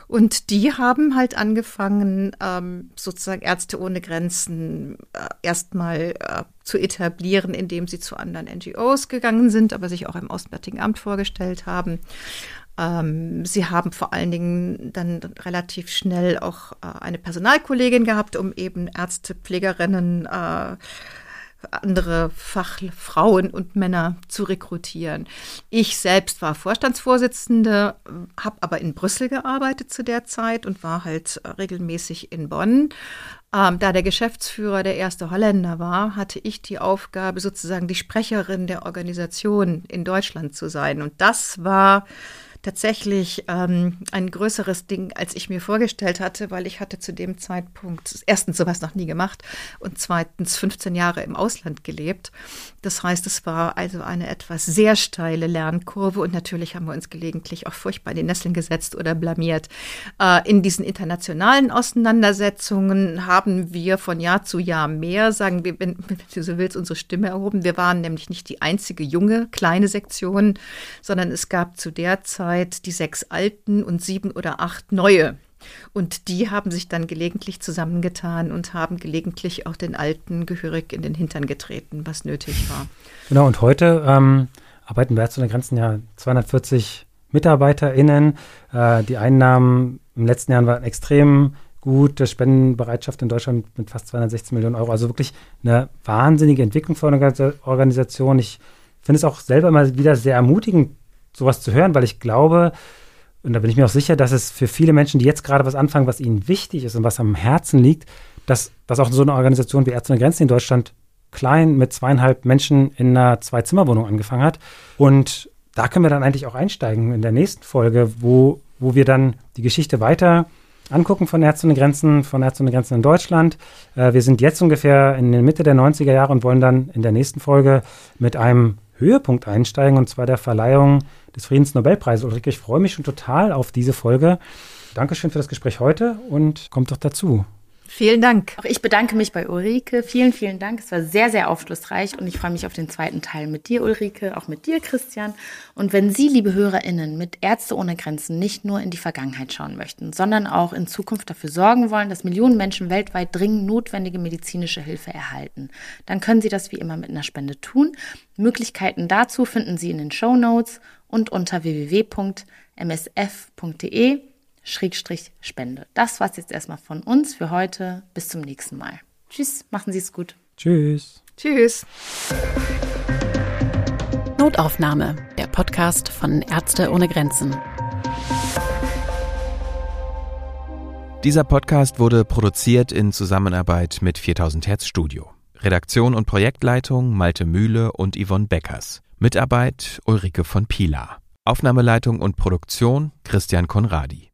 Und die haben halt angefangen, ähm, sozusagen Ärzte ohne Grenzen äh, erstmal äh, zu etablieren, indem sie zu anderen NGOs gegangen sind, aber sich auch im Auswärtigen Amt vorgestellt haben. Ähm, sie haben vor allen Dingen dann relativ schnell auch äh, eine Personalkollegin gehabt, um eben Ärzte, Pflegerinnen, äh, andere Fachfrauen und Männer zu rekrutieren. Ich selbst war Vorstandsvorsitzende, habe aber in Brüssel gearbeitet zu der Zeit und war halt regelmäßig in Bonn. Ähm, da der Geschäftsführer der erste Holländer war, hatte ich die Aufgabe, sozusagen die Sprecherin der Organisation in Deutschland zu sein. Und das war tatsächlich ähm, ein größeres Ding, als ich mir vorgestellt hatte, weil ich hatte zu dem Zeitpunkt erstens sowas noch nie gemacht und zweitens 15 Jahre im Ausland gelebt. Das heißt, es war also eine etwas sehr steile Lernkurve und natürlich haben wir uns gelegentlich auch furchtbar in die Nesseln gesetzt oder blamiert. Äh, in diesen internationalen Auseinandersetzungen haben wir von Jahr zu Jahr mehr, sagen wir, wenn, wenn du so willst, unsere Stimme erhoben. Wir waren nämlich nicht die einzige junge, kleine Sektion, sondern es gab zu der Zeit die sechs alten und sieben oder acht neue. Und die haben sich dann gelegentlich zusammengetan und haben gelegentlich auch den Alten gehörig in den Hintern getreten, was nötig war. Genau, und heute ähm, arbeiten wir zu den Grenzen ja 240 MitarbeiterInnen. Äh, die Einnahmen im letzten Jahr waren extrem gute Spendenbereitschaft in Deutschland mit fast 216 Millionen Euro. Also wirklich eine wahnsinnige Entwicklung für eine Organisation. Ich finde es auch selber immer wieder sehr ermutigend, sowas zu hören, weil ich glaube, und da bin ich mir auch sicher, dass es für viele Menschen, die jetzt gerade was anfangen, was ihnen wichtig ist und was am Herzen liegt, dass, dass auch so eine Organisation wie Ärzte ohne Grenzen in Deutschland klein mit zweieinhalb Menschen in einer Zwei-Zimmer-Wohnung angefangen hat. Und da können wir dann eigentlich auch einsteigen in der nächsten Folge, wo, wo wir dann die Geschichte weiter angucken von Ärzte ohne Grenzen, von Ärzte ohne Grenzen in Deutschland. Äh, wir sind jetzt ungefähr in der Mitte der 90er Jahre und wollen dann in der nächsten Folge mit einem Höhepunkt einsteigen, und zwar der Verleihung des Friedensnobelpreises. Ulrike, ich freue mich schon total auf diese Folge. Dankeschön für das Gespräch heute und kommt doch dazu. Vielen Dank. Auch ich bedanke mich bei Ulrike. Vielen, vielen Dank. Es war sehr, sehr aufschlussreich und ich freue mich auf den zweiten Teil mit dir, Ulrike, auch mit dir, Christian. Und wenn Sie, liebe HörerInnen, mit Ärzte ohne Grenzen nicht nur in die Vergangenheit schauen möchten, sondern auch in Zukunft dafür sorgen wollen, dass Millionen Menschen weltweit dringend notwendige medizinische Hilfe erhalten, dann können Sie das wie immer mit einer Spende tun. Möglichkeiten dazu finden Sie in den Show Notes und unter www.msf.de Schrägstrich Spende. Das war's jetzt erstmal von uns für heute. Bis zum nächsten Mal. Tschüss, machen Sie es gut. Tschüss. Tschüss. Notaufnahme, der Podcast von Ärzte ohne Grenzen. Dieser Podcast wurde produziert in Zusammenarbeit mit 4000 Hertz Studio. Redaktion und Projektleitung Malte Mühle und Yvonne Beckers. Mitarbeit Ulrike von Pilar. Aufnahmeleitung und Produktion Christian Konradi.